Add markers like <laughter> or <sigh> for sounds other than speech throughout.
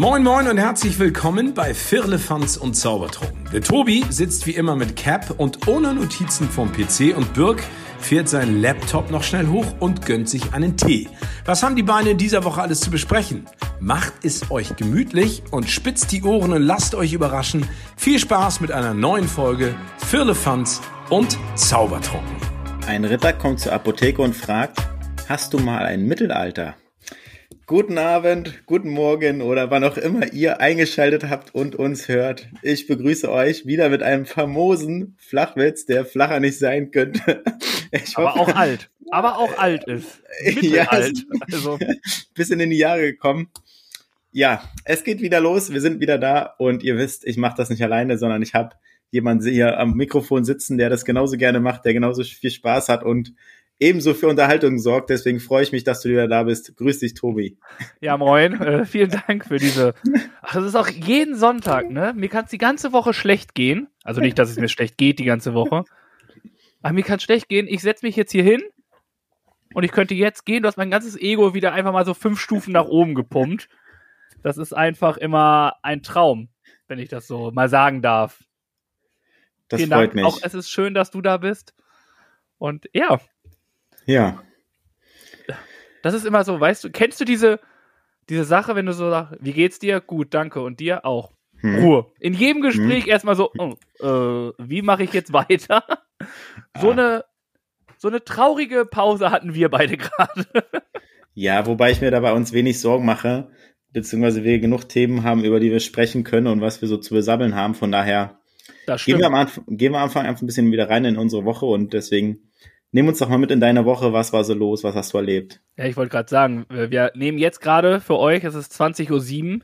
Moin Moin und herzlich willkommen bei Firlefanz und Zaubertrunken. Der Tobi sitzt wie immer mit Cap und ohne Notizen vom PC und Birk fährt seinen Laptop noch schnell hoch und gönnt sich einen Tee. Was haben die Beine in dieser Woche alles zu besprechen? Macht es euch gemütlich und spitzt die Ohren und lasst euch überraschen. Viel Spaß mit einer neuen Folge Firlefanz und Zaubertrunken. Ein Ritter kommt zur Apotheke und fragt, hast du mal ein Mittelalter? Guten Abend, guten Morgen oder wann auch immer ihr eingeschaltet habt und uns hört. Ich begrüße euch wieder mit einem famosen Flachwitz, der flacher nicht sein könnte. <laughs> Ich aber hoffe, auch alt. Aber auch alt ist. <laughs> Ja, alt. <laughs> Also. Bisschen in die Jahre gekommen. Ja, es geht wieder los. Wir sind wieder da und ihr wisst, ich mache das nicht alleine, sondern ich habe jemanden hier am Mikrofon sitzen, der das genauso gerne macht, der genauso viel Spaß hat und ebenso für Unterhaltung sorgt. Deswegen freue ich mich, dass du wieder da bist. Grüß dich, Tobi. Ja, moin. Äh, vielen Dank für diese. Ach, das ist auch jeden Sonntag, ne? Mir kann es die ganze Woche schlecht gehen. Also nicht, dass es mir schlecht geht die ganze Woche. Aber mir kann es schlecht gehen. Ich setze mich jetzt hier hin und ich könnte jetzt gehen. Du hast mein ganzes Ego wieder einfach mal so fünf Stufen nach oben gepumpt. Das ist einfach immer ein Traum, wenn ich das so mal sagen darf. Das Vielen freut Dank. mich. Auch es ist schön, dass du da bist. Und ja, ja. Das ist immer so, weißt du, kennst du diese, diese Sache, wenn du so sagst, wie geht's dir? Gut, danke. Und dir auch. Hm. Ruhe. In jedem Gespräch hm. erstmal so, oh, äh, wie mache ich jetzt weiter? So ah. eine so eine traurige Pause hatten wir beide <laughs> gerade. ja, wobei ich mir da bei uns wenig Sorgen mache, beziehungsweise wir genug Themen haben, über die wir sprechen können und was wir so zu besammeln haben. Von daher gehen wir, am Anfang, gehen wir am Anfang einfach ein bisschen wieder rein in unsere Woche und deswegen Nimm uns doch mal mit in deine Woche. Was war so los? Was hast du erlebt? Ja, ich wollte gerade sagen, wir nehmen jetzt gerade für euch, es ist 20.07 Uhr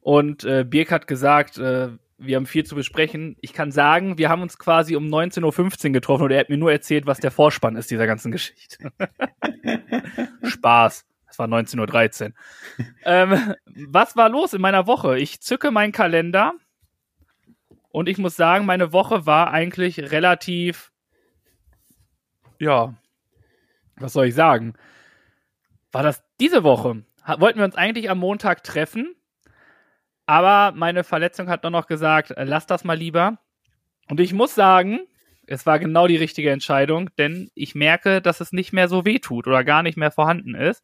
und äh, Birk hat gesagt, äh, wir haben viel zu besprechen. Ich kann sagen, wir haben uns quasi um 19.15 Uhr getroffen und er hat mir nur erzählt, was der Vorspann ist dieser ganzen Geschichte. <laughs> Spaß. Es war 19.13 Uhr. ähm, was war los in meiner Woche? Ich zücke meinen Kalender und ich muss sagen, meine Woche war eigentlich relativ ja, was soll ich sagen? War das diese Woche? Wollten wir uns eigentlich am Montag treffen, aber meine Verletzung hat nur noch gesagt, äh, lass das mal lieber. Und ich muss sagen, es war genau die richtige Entscheidung, denn ich merke, dass es nicht mehr so weh tut oder gar nicht mehr vorhanden ist.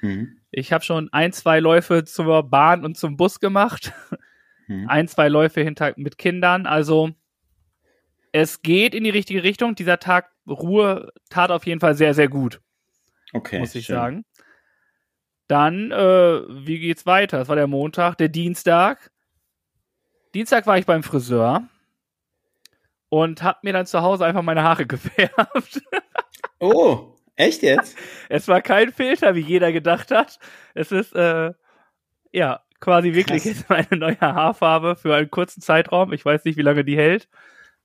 Mhm. Ich habe schon ein, zwei Läufe zur Bahn und zum Bus gemacht. Mhm. Ein, zwei Läufe hinter mit Kindern. Also es geht in die richtige Richtung. Dieser Tag Ruhe tat auf jeden Fall sehr, sehr gut. Okay. Muss ich schön. sagen. Dann, äh, wie geht's weiter? Das war der Montag, der Dienstag. Dienstag war ich beim Friseur und hab mir dann zu Hause einfach meine Haare <laughs> gefärbt. Oh, echt jetzt? <laughs> es war kein Filter, wie jeder gedacht hat. Es ist, äh, ja, quasi wirklich Krass. jetzt meine neue Haarfarbe für einen kurzen Zeitraum. Ich weiß nicht, wie lange die hält.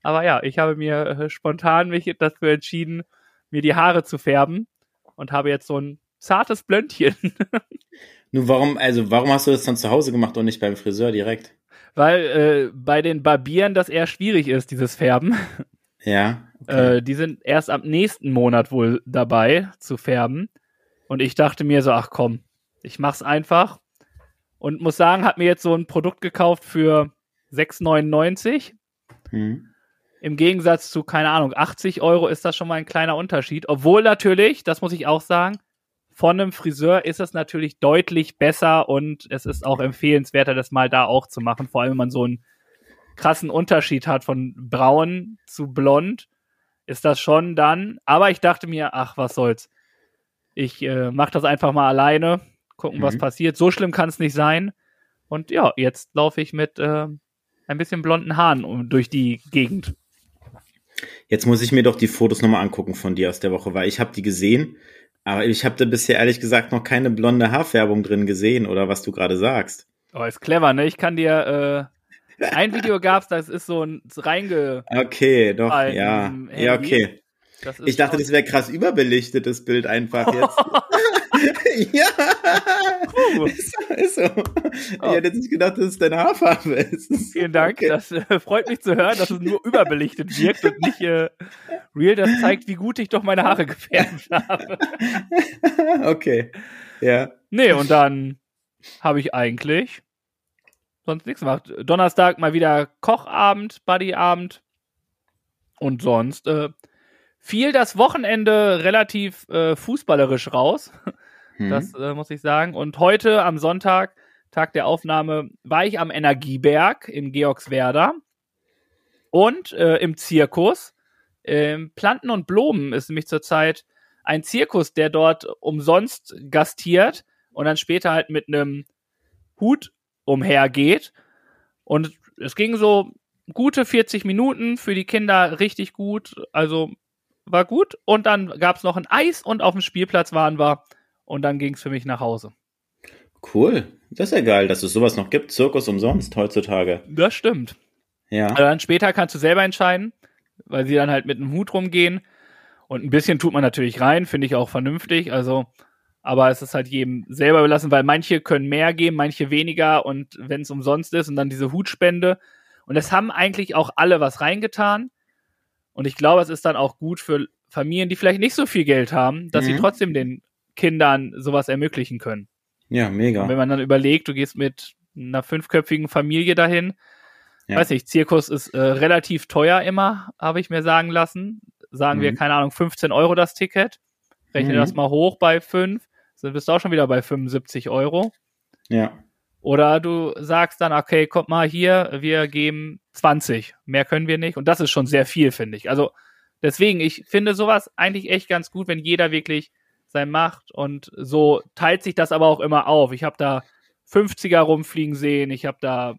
Aber ja, ich habe mir äh, spontan mich dafür entschieden, mir die Haare zu färben und habe jetzt so ein zartes Blöndchen. <laughs> Nun, warum, also warum hast du das dann zu Hause gemacht und nicht beim Friseur direkt? Weil äh, bei den Barbieren das eher schwierig ist, dieses Färben. Ja. Okay. Äh, die sind erst am nächsten Monat wohl dabei zu färben. Und ich dachte mir so, ach komm, ich mach's einfach. Und muss sagen, hat mir jetzt so ein Produkt gekauft für 6,99. Hm. Im Gegensatz zu, keine Ahnung, 80 Euro ist das schon mal ein kleiner Unterschied. Obwohl natürlich, das muss ich auch sagen, von einem Friseur ist es natürlich deutlich besser und es ist auch empfehlenswerter, das mal da auch zu machen. Vor allem, wenn man so einen krassen Unterschied hat von braun zu blond, ist das schon dann. Aber ich dachte mir, ach, was soll's. Ich äh, mache das einfach mal alleine, gucken, mhm. was passiert. So schlimm kann es nicht sein. Und ja, jetzt laufe ich mit äh, ein bisschen blonden Haaren durch die Gegend. Jetzt muss ich mir doch die Fotos nochmal angucken von dir aus der Woche, weil ich habe die gesehen, aber ich habe da bisher ehrlich gesagt noch keine blonde Haarfärbung drin gesehen oder was du gerade sagst. Oh, ist clever, ne? Ich kann dir äh, ein Video <laughs> gab's, das ist so ein reinge. Okay, doch, ja, ja, okay. Ich dachte, das wäre krass überbelichtetes Bild einfach jetzt. <laughs> <laughs> ja. Ist, ist so. Oh. Ich hätte jetzt nicht gedacht, dass es deine Haarfarbe ist. Vielen Dank. Okay. Das äh, freut mich zu hören, dass es nur überbelichtet wirkt und nicht äh, real. Das zeigt, wie gut ich doch meine Haare gefärbt habe. <laughs> okay. Ja. Nee, und dann habe ich eigentlich sonst nichts gemacht. Donnerstag mal wieder Kochabend, Buddyabend. Und sonst äh, fiel das Wochenende relativ äh, fußballerisch raus. Hm. Das äh, muss ich sagen. Und heute am Sonntag, Tag der Aufnahme, war ich am Energieberg in Georgswerda und äh, im Zirkus. Ähm, Planten und Blumen ist nämlich zurzeit ein Zirkus, der dort umsonst gastiert und dann später halt mit einem Hut umhergeht. Und es ging so gute 40 Minuten für die Kinder richtig gut. Also war gut. Und dann gab es noch ein Eis und auf dem Spielplatz waren wir. Und dann ging es für mich nach Hause. Cool. Das ist ja geil, dass es sowas noch gibt. Zirkus umsonst heutzutage. Das stimmt. Ja. Also dann später kannst du selber entscheiden, weil sie dann halt mit einem Hut rumgehen. Und ein bisschen tut man natürlich rein, finde ich auch vernünftig. Also, aber es ist halt jedem selber überlassen, weil manche können mehr geben, manche weniger. Und wenn es umsonst ist und dann diese Hutspende. Und es haben eigentlich auch alle was reingetan. Und ich glaube, es ist dann auch gut für Familien, die vielleicht nicht so viel Geld haben, dass mhm. sie trotzdem den Kindern sowas ermöglichen können. Ja, mega. Und wenn man dann überlegt, du gehst mit einer fünfköpfigen Familie dahin, ja. weiß ich, Zirkus ist äh, relativ teuer immer, habe ich mir sagen lassen. Sagen mhm. wir, keine Ahnung, 15 Euro das Ticket. Rechne mhm. das mal hoch bei 5, dann bist du auch schon wieder bei 75 Euro. Ja. Oder du sagst dann, okay, kommt mal hier, wir geben 20. Mehr können wir nicht. Und das ist schon sehr viel, finde ich. Also deswegen, ich finde sowas eigentlich echt ganz gut, wenn jeder wirklich sein macht. Und so teilt sich das aber auch immer auf. Ich habe da 50er rumfliegen sehen, ich habe da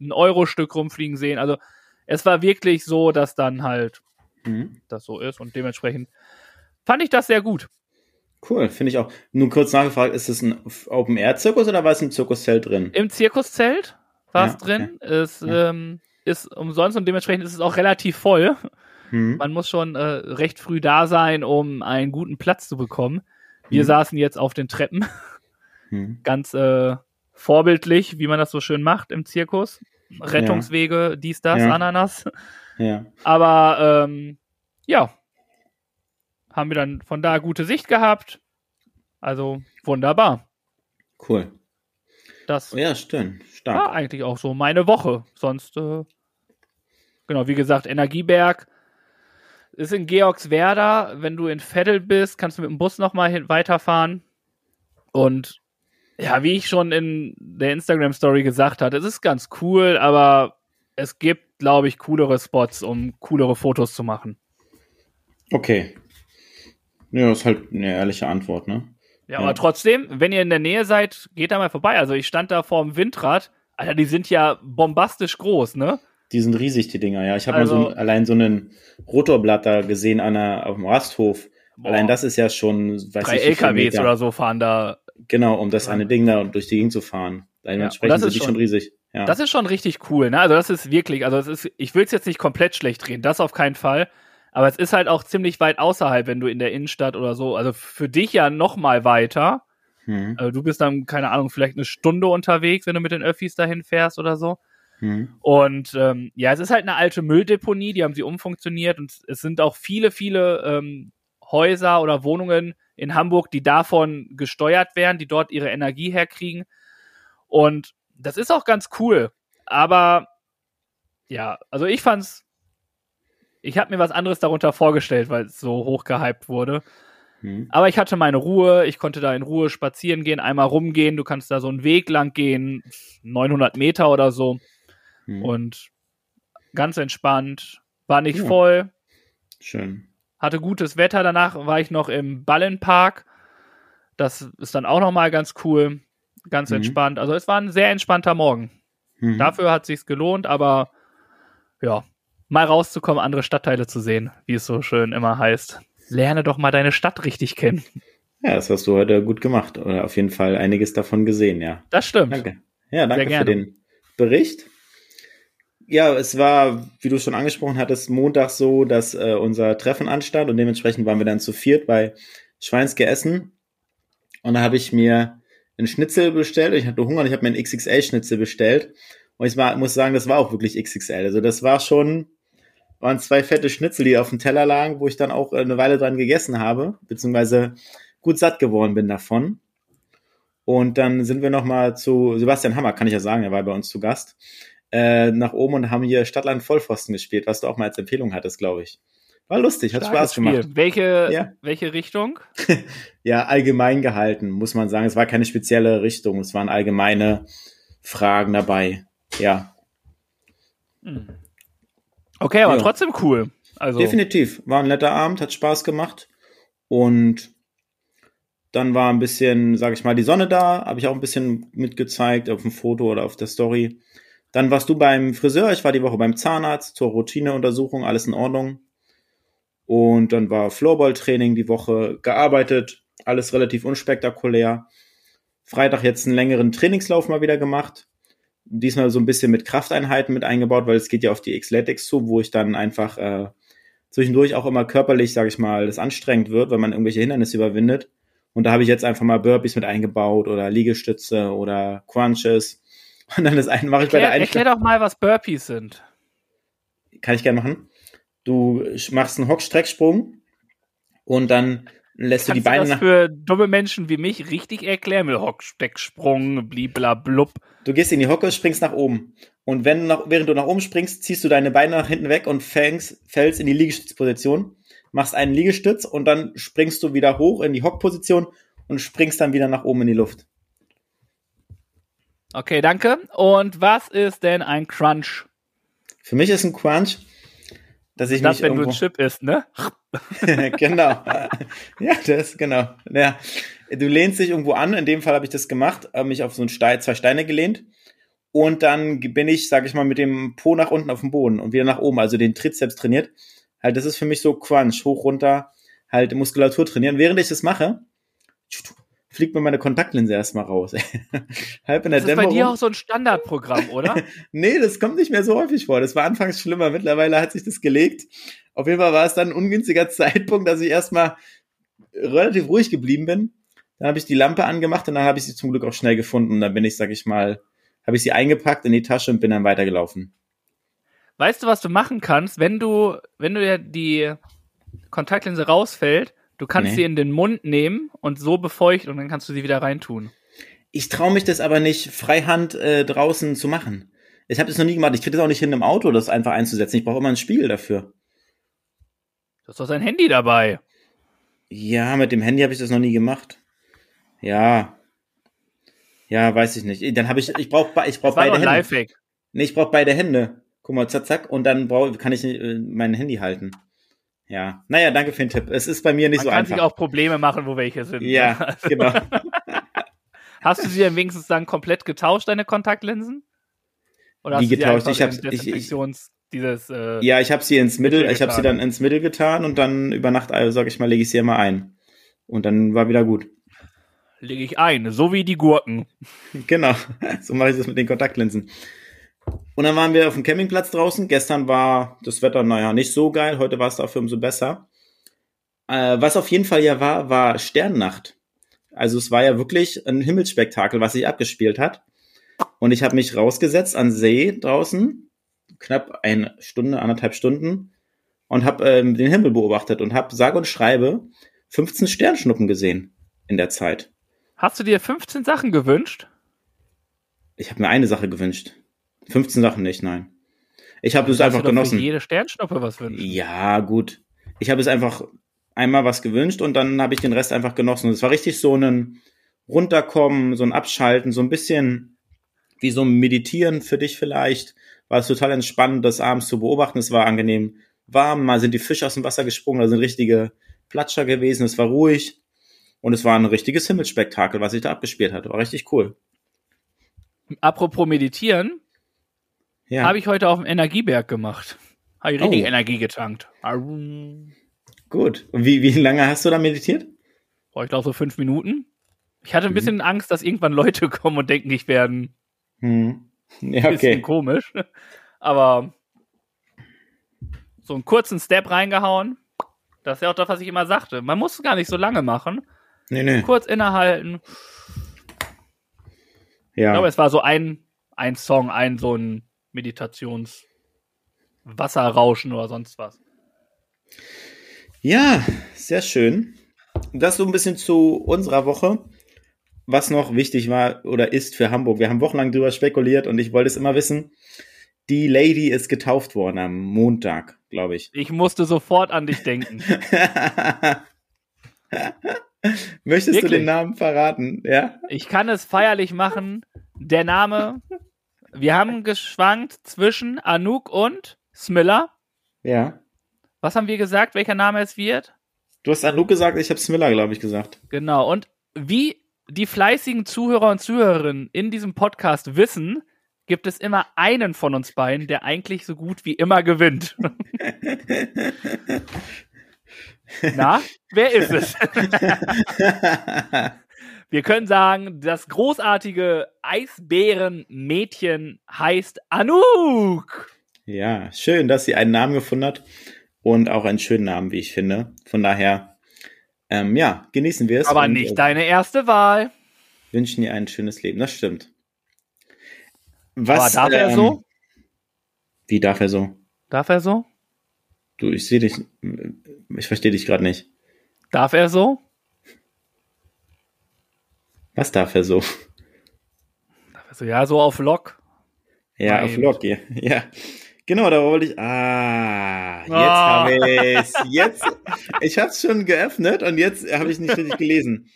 ein Euro-Stück rumfliegen sehen. Also es war wirklich so, dass dann halt mhm. das so ist. Und dementsprechend fand ich das sehr gut. Cool, finde ich auch. Nun kurz nachgefragt, ist es ein Open-Air-Zirkus oder war es im Zirkuszelt drin? Im Zirkuszelt war es ja, drin. Okay. Es ja. ähm, ist umsonst und dementsprechend ist es auch relativ voll. Hm. Man muss schon äh, recht früh da sein, um einen guten Platz zu bekommen. Wir hm. saßen jetzt auf den Treppen. Hm. <laughs> Ganz äh, vorbildlich, wie man das so schön macht im Zirkus. Rettungswege, ja. dies, das, Ananas. Ja. Aber ähm, ja, haben wir dann von da gute Sicht gehabt. Also wunderbar. Cool. Das oh ja, stimmt. Stark. war eigentlich auch so meine Woche. Sonst, äh, genau, wie gesagt, Energieberg ist in Georgswerda. Wenn du in Veddel bist, kannst du mit dem Bus nochmal weiterfahren. Und ja, wie ich schon in der Instagram-Story gesagt hatte, es ist ganz cool, aber es gibt, glaube ich, coolere Spots, um coolere Fotos zu machen. Okay. Ja, das ist halt eine ehrliche Antwort, ne? Ja, ja, aber trotzdem, wenn ihr in der Nähe seid, geht da mal vorbei. Also ich stand da vor dem Windrad. Alter, die sind ja bombastisch groß, ne? Die sind riesig, die Dinger, ja. Ich habe also, mal so ein, allein so einen Rotorblatt da gesehen an einer, auf dem Rasthof. Boah, allein das ist ja schon, weiß drei ich LKWs oder so fahren da. Genau, um das eine Ding da durch die Gegend zu fahren. Dementsprechend ja, sind die schon, schon riesig. Ja. Das ist schon richtig cool, ne? Also das ist wirklich, also das ist, ich will es jetzt nicht komplett schlecht drehen, das auf keinen Fall. Aber es ist halt auch ziemlich weit außerhalb, wenn du in der Innenstadt oder so. Also für dich ja noch mal weiter. Hm. Also du bist dann, keine Ahnung, vielleicht eine Stunde unterwegs, wenn du mit den Öffis dahin fährst oder so. Hm. Und ähm, ja, es ist halt eine alte Mülldeponie, die haben sie umfunktioniert und es sind auch viele, viele ähm, Häuser oder Wohnungen in Hamburg, die davon gesteuert werden, die dort ihre Energie herkriegen. Und das ist auch ganz cool. Aber ja, also ich fand's ich habe mir was anderes darunter vorgestellt, weil es so hoch gehypt wurde. Hm. Aber ich hatte meine Ruhe, ich konnte da in Ruhe spazieren gehen, einmal rumgehen, du kannst da so einen Weg lang gehen, 900 Meter oder so. Hm. Und ganz entspannt, war nicht ja. voll. Schön. Hatte gutes Wetter, danach war ich noch im Ballenpark. Das ist dann auch nochmal ganz cool, ganz mhm. entspannt. Also es war ein sehr entspannter Morgen. Mhm. Dafür hat sich's gelohnt, aber ja, mal rauszukommen, andere Stadtteile zu sehen, wie es so schön immer heißt. Lerne doch mal deine Stadt richtig kennen. Ja, das hast du heute gut gemacht. Oder auf jeden Fall einiges davon gesehen, ja. Das stimmt. Danke. Ja, danke für den Bericht. Ja, es war, wie du schon angesprochen hattest, Montag so, dass äh, unser Treffen anstand und dementsprechend waren wir dann zu viert bei Schweinske Essen. Und da habe ich mir einen Schnitzel bestellt. Ich hatte Hunger und ich habe mir einen XXL-Schnitzel bestellt. Und ich muss sagen, das war auch wirklich XXL. Also das war schon waren zwei fette Schnitzel, die auf dem Teller lagen, wo ich dann auch äh, eine Weile dran gegessen habe, beziehungsweise gut satt geworden bin davon. Und dann sind wir nochmal zu Sebastian Hammer, kann ich ja sagen, er war bei uns zu Gast, äh, nach oben und haben hier Stadtland Vollpfosten gespielt, was du auch mal als Empfehlung hattest, glaube ich. War lustig, hat Spaß gemacht. Welche, ja. welche Richtung? <laughs> ja, allgemein gehalten, muss man sagen. Es war keine spezielle Richtung, es waren allgemeine Fragen dabei. Ja. Hm. Okay, aber ja. trotzdem cool. Also. Definitiv. War ein netter Abend, hat Spaß gemacht. Und dann war ein bisschen, sag ich mal, die Sonne da, habe ich auch ein bisschen mitgezeigt auf dem Foto oder auf der Story. Dann warst du beim Friseur, ich war die Woche beim Zahnarzt zur Routineuntersuchung, alles in Ordnung. Und dann war Floorball-Training die Woche gearbeitet, alles relativ unspektakulär. Freitag jetzt einen längeren Trainingslauf mal wieder gemacht. Diesmal so ein bisschen mit Krafteinheiten mit eingebaut, weil es geht ja auf die Xletics zu, wo ich dann einfach äh, zwischendurch auch immer körperlich, sage ich mal, das anstrengend wird, wenn man irgendwelche Hindernisse überwindet. Und da habe ich jetzt einfach mal Burpees mit eingebaut oder Liegestütze oder Crunches. <laughs> Und dann das eine mache ich erklär, bei der Erklär doch mal, was Burpees sind. Kann ich gerne machen. Du machst einen Hockstrecksprung und dann lässt Kannst du die Beine du das für dumme Menschen wie mich richtig erklären mit Hockstrecksprung, bliblablub. Du gehst in die Hocke, springst nach oben. Und wenn nach, während du nach oben springst, ziehst du deine Beine nach hinten weg und fängst, fällst in die Liegestützposition, machst einen Liegestütz und dann springst du wieder hoch in die Hockposition und springst dann wieder nach oben in die Luft. Okay, danke. Und was ist denn ein Crunch? Für mich ist ein Crunch dass ich das, mich wenn irgendwo... du ein Chip isst, ne? <laughs> genau. Ja, das, genau. Ja. Du lehnst dich irgendwo an, in dem Fall habe ich das gemacht, habe mich auf so ein Stein, zwei Steine gelehnt und dann bin ich, sage ich mal, mit dem Po nach unten auf dem Boden und wieder nach oben, also den Trizeps trainiert. Halt, das ist für mich so Crunch, hoch, runter, halt Muskulatur trainieren. Während ich das mache, fliegt mir meine Kontaktlinse erstmal raus. <laughs> Halb in der das ist Dämmerung. bei dir auch so ein Standardprogramm, oder? <laughs> nee, das kommt nicht mehr so häufig vor. Das war anfangs schlimmer. Mittlerweile hat sich das gelegt. Auf jeden Fall war es dann ein ungünstiger <laughs> Zeitpunkt, dass ich erstmal relativ ruhig geblieben bin. Dann habe ich die Lampe angemacht und dann habe ich sie zum Glück auch schnell gefunden. Und dann bin ich, sag ich mal, habe ich sie eingepackt in die Tasche und bin dann weitergelaufen. Weißt du, was du machen kannst, wenn du, wenn du ja die Kontaktlinse rausfällt, Du kannst nee. sie in den Mund nehmen und so befeuchten und dann kannst du sie wieder reintun. Ich traue mich das aber nicht freihand äh, draußen zu machen. Ich habe das noch nie gemacht. Ich kriege das auch nicht hin, im Auto das einfach einzusetzen. Ich brauche immer ein Spiegel dafür. Du hast doch sein Handy dabei. Ja, mit dem Handy habe ich das noch nie gemacht. Ja. Ja, weiß ich nicht. Dann habe ich, ich brauche ich brauch beide Hände. Lifehack. Nee, ich brauche beide Hände. Guck mal, zack, zack, und dann brauch, kann ich äh, mein Handy halten. Ja, naja, danke für den Tipp. Es ist bei mir nicht Man so einfach. Man kann sich auch Probleme machen, wo welche sind. Ja, ne? also. genau. <laughs> <laughs> hast du sie dann wenigstens dann komplett getauscht, deine Kontaktlinsen? Oder hast Wie getauscht? Ich habe ich, ich, dieses, äh, ja, ich habe sie ins Mittel, ich habe sie dann ins Mittel getan und dann über Nacht, also sag ich mal, lege ich sie immer ein. Und dann war wieder gut. Lege ich ein, so wie die Gurken. <laughs> Genau, so mache ich das mit den Kontaktlinsen. Und dann waren wir auf dem Campingplatz draußen. Gestern war das Wetter, naja, nicht so geil. Heute war es dafür umso besser. Äh, was auf jeden Fall ja war, war Sternnacht. Also es war ja wirklich ein Himmelsspektakel, was sich abgespielt hat. Und ich habe mich rausgesetzt an See draußen, knapp eine Stunde, anderthalb Stunden, und habe ähm, den Himmel beobachtet und habe sage und schreibe 15 Sternschnuppen gesehen in der Zeit. Hast du dir 15 Sachen gewünscht? Ich habe mir eine Sache gewünscht. 15 Sachen nicht, nein. Ich habe es einfach genossen. Für jede Sternschnuppe was wünschen. Ja, gut. Ich habe es einfach einmal was gewünscht und dann habe ich den Rest einfach genossen. es war richtig so ein runterkommen, so ein Abschalten, so ein bisschen wie so ein Meditieren für dich vielleicht. War es total entspannend, das abends zu beobachten. Es war angenehm warm. Mal sind die Fische aus dem Wasser gesprungen, da sind richtige Platscher gewesen. Es war ruhig und es war ein richtiges Himmelsspektakel, was sich da abgespielt hat. War richtig cool. Apropos meditieren, ja. Habe ich heute auf dem Energieberg gemacht. Habe ich richtig oh. Energie getankt. Gut. Und wie, wie lange hast du da meditiert? Oh, ich glaube so fünf Minuten. Ich hatte ein mhm. bisschen Angst, dass irgendwann Leute <laughs> kommen und denken, ich werde hm. ja, okay. bisschen komisch. Aber so einen kurzen Step reingehauen. Das ist ja auch das, was ich immer sagte. Man muss gar nicht so lange machen. Nee, nee. Kurz innehalten. Ja. Ich glaube, es war so ein, ein Song, ein so ein Meditations Wasserrauschen oder sonst was. Ja, sehr schön. Das so ein bisschen zu unserer Woche. was noch wichtig war oder ist für Hamburg. Wir haben wochenlang drüber spekuliert und ich wollte es immer wissen. Die Lady ist getauft worden am Montag, glaube ich. Ich musste sofort an dich denken. <laughs> Möchtest Wirklich? du den Namen verraten? Ja? Ich kann es feierlich machen. Der Name, wir haben geschwankt zwischen Anouk und Smiller. Ja. Was haben wir gesagt, welcher Name es wird? Du hast Anouk gesagt, ich habe Smiller, glaube ich, gesagt. Genau. Und wie die fleißigen Zuhörer und Zuhörerinnen in diesem Podcast wissen, gibt es immer einen von uns beiden, der eigentlich so gut wie immer gewinnt. <laughs> Na, wer ist es? <laughs> Wir können sagen, das großartige Eisbärenmädchen heißt Anouk. Ja, schön, dass sie einen Namen gefunden hat und auch einen schönen Namen, wie ich finde. Von daher, ähm, ja, genießen wir es. Aber nicht äh, deine erste Wahl. Wünschen ihr ein schönes Leben, das stimmt. Was, Aber darf ähm, er so? Wie darf er so? Darf er so? Du, ich sehe dich, ich verstehe dich gerade nicht. Darf er so? Was darf er so? Darf er so? Ja, so auf Lock. Ja, Nein. auf Lock, ja. ja. Genau, da wollte ich. Ah, jetzt oh. habe ich <laughs> Jetzt, ich habe es schon geöffnet und jetzt habe ich nicht richtig gelesen.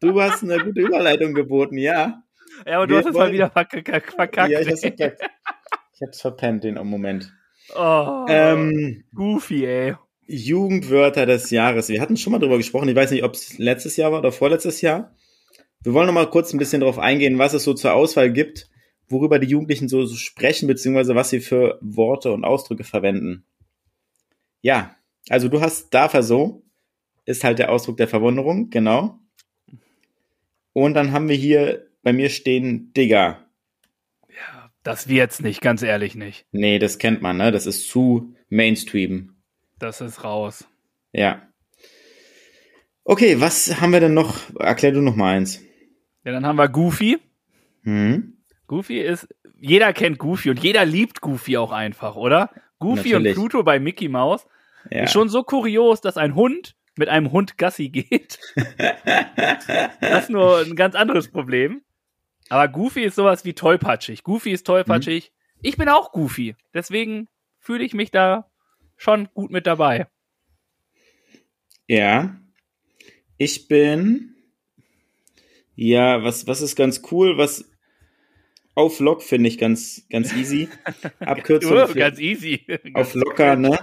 Du hast eine gute Überleitung geboten, ja. Ja, aber du Wir hast es mal wieder verkackt. verkackt ja, ich hab's verkackt. Ich hab's verpennt den Moment. Oh, ähm, goofy, ey. Jugendwörter des Jahres. Wir hatten schon mal drüber gesprochen. Ich weiß nicht, ob es letztes Jahr war oder vorletztes Jahr. Wir wollen noch mal kurz ein bisschen darauf eingehen, was es so zur Auswahl gibt worüber die Jugendlichen so, so sprechen, beziehungsweise was sie für Worte und Ausdrücke verwenden. Ja, also du hast dafür so, ist halt der Ausdruck der Verwunderung, genau. Und dann haben wir hier bei mir stehen Digger. Ja, das wird's nicht, ganz ehrlich nicht. Nee, das kennt man, ne? Das ist zu Mainstream. Das ist raus. Ja. Okay, was haben wir denn noch? Erklär du noch mal eins. Ja, dann haben wir Goofy. Hm. Goofy ist, jeder kennt Goofy und jeder liebt Goofy auch einfach, oder? Goofy Natürlich. und Pluto bei Mickey Mouse ja. ist schon so kurios, dass ein Hund mit einem Hund Gassi geht. <laughs> das ist nur ein ganz anderes Problem. Aber Goofy ist sowas wie tollpatschig. Goofy ist tollpatschig. Mhm. Ich bin auch Goofy. Deswegen fühle ich mich da schon gut mit dabei. Ja. Ich bin. Ja, was, was ist ganz cool, was auf Lock finde ich ganz, ganz easy. <laughs> Abkürzung. oh, ganz easy. <laughs> Auf locker, ne?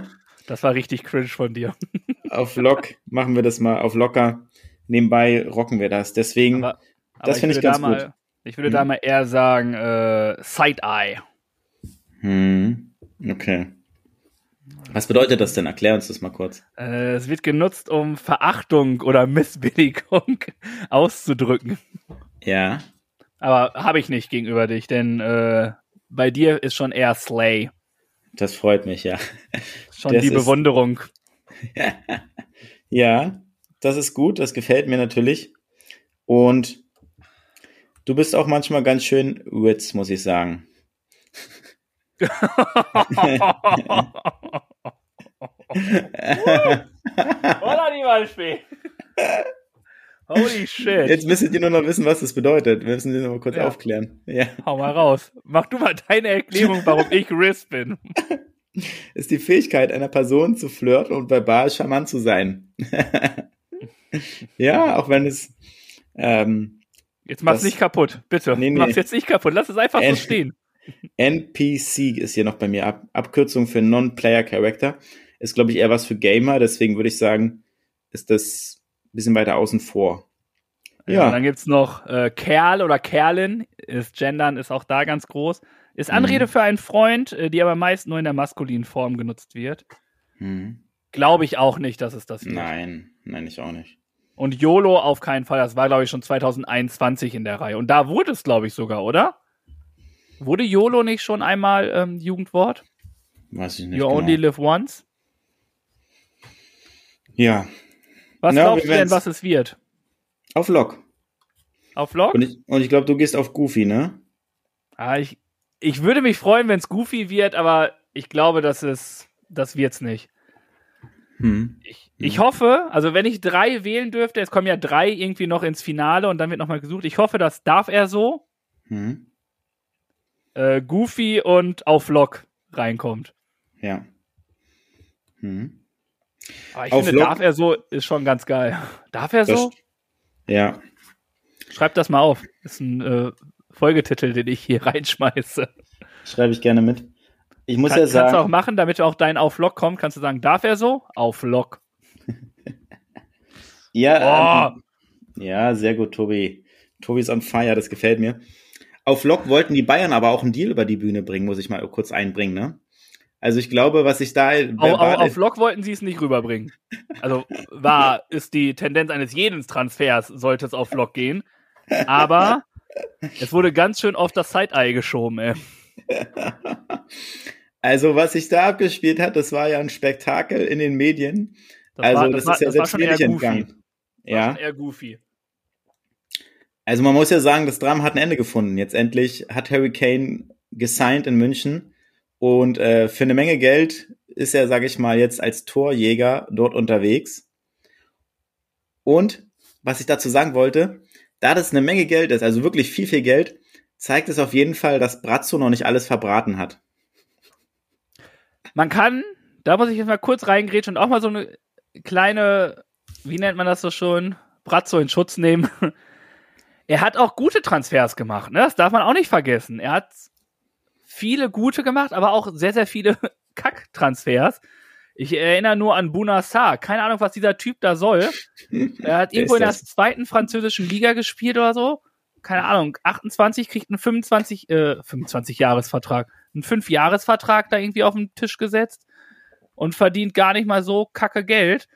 Das war richtig cringe von dir. <laughs> auf Lock machen wir das mal auf locker. Nebenbei rocken wir das. Deswegen, aber, aber das finde ich ganz mal, gut. Ich würde hm. da mal eher sagen, äh, Side-Eye. Hm, okay. Was bedeutet das denn? Erklär uns das mal kurz. Äh, es wird genutzt, um Verachtung oder Missbilligung <laughs> auszudrücken. Ja. Aber habe ich nicht gegenüber dich, denn äh, bei dir ist schon eher Slay. Das freut mich, ja. Schon das die Bewunderung. <laughs> ja, das ist gut, das gefällt mir natürlich. Und du bist auch manchmal ganz schön Witz, muss ich sagen. <laughs> Oder die Beispiel. Holy shit. Jetzt müsstet ihr nur noch wissen, was das bedeutet. Wir müssen sie noch mal kurz ja. aufklären. Ja. Hau mal raus. Mach du mal deine Erklärung, warum ich Riz bin. <laughs> Ist die Fähigkeit einer Person zu flirten und verbal charmant zu sein. <laughs> ja, auch wenn es. Ähm, jetzt mach's nicht kaputt, bitte. Nee, nee. Mach's jetzt nicht kaputt. Lass es einfach N so stehen. NPC ist hier noch bei mir. Ab Abkürzung für Non-Player Character. Ist, glaube ich, eher was für Gamer. Deswegen würde ich sagen, ist das bisschen weiter außen vor. Ja. ja dann gibt's noch äh, Kerl oder Kerlin. Ist Gendern ist auch da ganz groß. Ist Anrede mhm. für einen Freund, äh, die aber meist nur in der maskulinen Form genutzt wird. Mhm. Glaube ich auch nicht, dass es das wird. Nein, nein, ich auch nicht. Und YOLO auf keinen Fall. Das war, glaube ich, schon 2021 in der Reihe. Und da wurde es, glaube ich, sogar, oder? Wurde YOLO nicht schon einmal ähm, Jugendwort? Weiß ich nicht. You genau. only live once? Ja, was ja, glaubst du denn, was es wird? Auf Lock. Auf Lock? Und ich, und ich glaube, du gehst auf Goofy, ne? Ah, ich, ich würde mich freuen, wenn es Goofy wird, aber ich glaube, dass es, das wird's nicht. Hm. Ich, ich hoffe, also wenn ich drei wählen dürfte, es kommen ja drei irgendwie noch ins Finale und dann wird nochmal gesucht. Ich hoffe, das darf er so. Hm. Äh, Goofy und auf Lock reinkommt. Ja. Hm. Aber ich auf finde, Lock darf er so ist schon ganz geil. <laughs> Darf er so? ja. Schreib das mal auf. Das ist ein äh, Folgetitel, den ich hier <laughs> reinschmeiße. Schreibe ich gerne mit. Ich muss Kann, ja sagen. Kannst du auch machen, damit auch dein Auf Lock kommt, kannst du sagen, darf er so? Auf Lock. <laughs> ja, oh. ähm, ja, sehr gut, Tobi. Tobi ist on fire, das gefällt mir. Auf Lock wollten die Bayern aber auch einen Deal über die Bühne bringen, muss ich mal kurz einbringen, ne? Also ich glaube, was ich da. Au, au, auf Lock wollten sie es nicht rüberbringen. Also war, <laughs> ist die Tendenz eines jeden Transfers, sollte es auf Lock gehen. Aber es wurde ganz schön auf das Side-Eye geschoben, ey. <laughs> Also, was sich da abgespielt hat, das war ja ein Spektakel in den Medien. Das also, war, das, das war, ist ja das selbst mir nicht entgangen. Ja. eher goofy. Also, man muss ja sagen, das Drama hat ein Ende gefunden. Jetzt endlich hat Harry Kane gesigned in München und äh, für eine Menge Geld ist er, sage ich mal, jetzt als Torjäger dort unterwegs. Und was ich dazu sagen wollte, da das eine Menge Geld ist, also wirklich viel, viel Geld, zeigt es auf jeden Fall, dass Brazzo noch nicht alles verbraten hat. Man kann, da muss ich jetzt mal kurz reingrätschen und auch mal so eine kleine, wie nennt man das so schon, Brazzo in Schutz nehmen. <laughs> er hat auch gute Transfers gemacht, ne? Das darf man auch nicht vergessen. Er hat viele gute gemacht, aber auch sehr, sehr viele <laughs> Kack-Transfers. Ich erinnere nur an Bounassar. Keine Ahnung, was dieser Typ da soll. <laughs> Er hat irgendwo in der zweiten französischen Liga gespielt oder so keine Ahnung, 28 kriegt einen 25, äh, 25 Jahresvertrag, einen 5 Jahresvertrag da irgendwie auf den Tisch gesetzt und verdient gar nicht mal so kacke Geld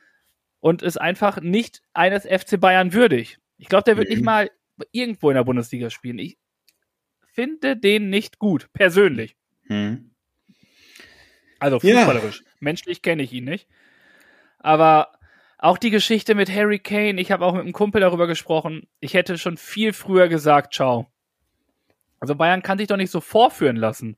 und ist einfach nicht eines FC Bayern würdig. Ich glaube, der wird mhm. nicht mal irgendwo in der Bundesliga spielen. Ich finde den nicht gut, persönlich. Mhm. Also fußballerisch. Ja. Menschlich kenne ich ihn nicht. Aber auch die Geschichte mit Harry Kane, ich habe auch mit einem Kumpel darüber gesprochen. Ich hätte schon viel früher gesagt, ciao. Also Bayern kann sich doch nicht so vorführen lassen.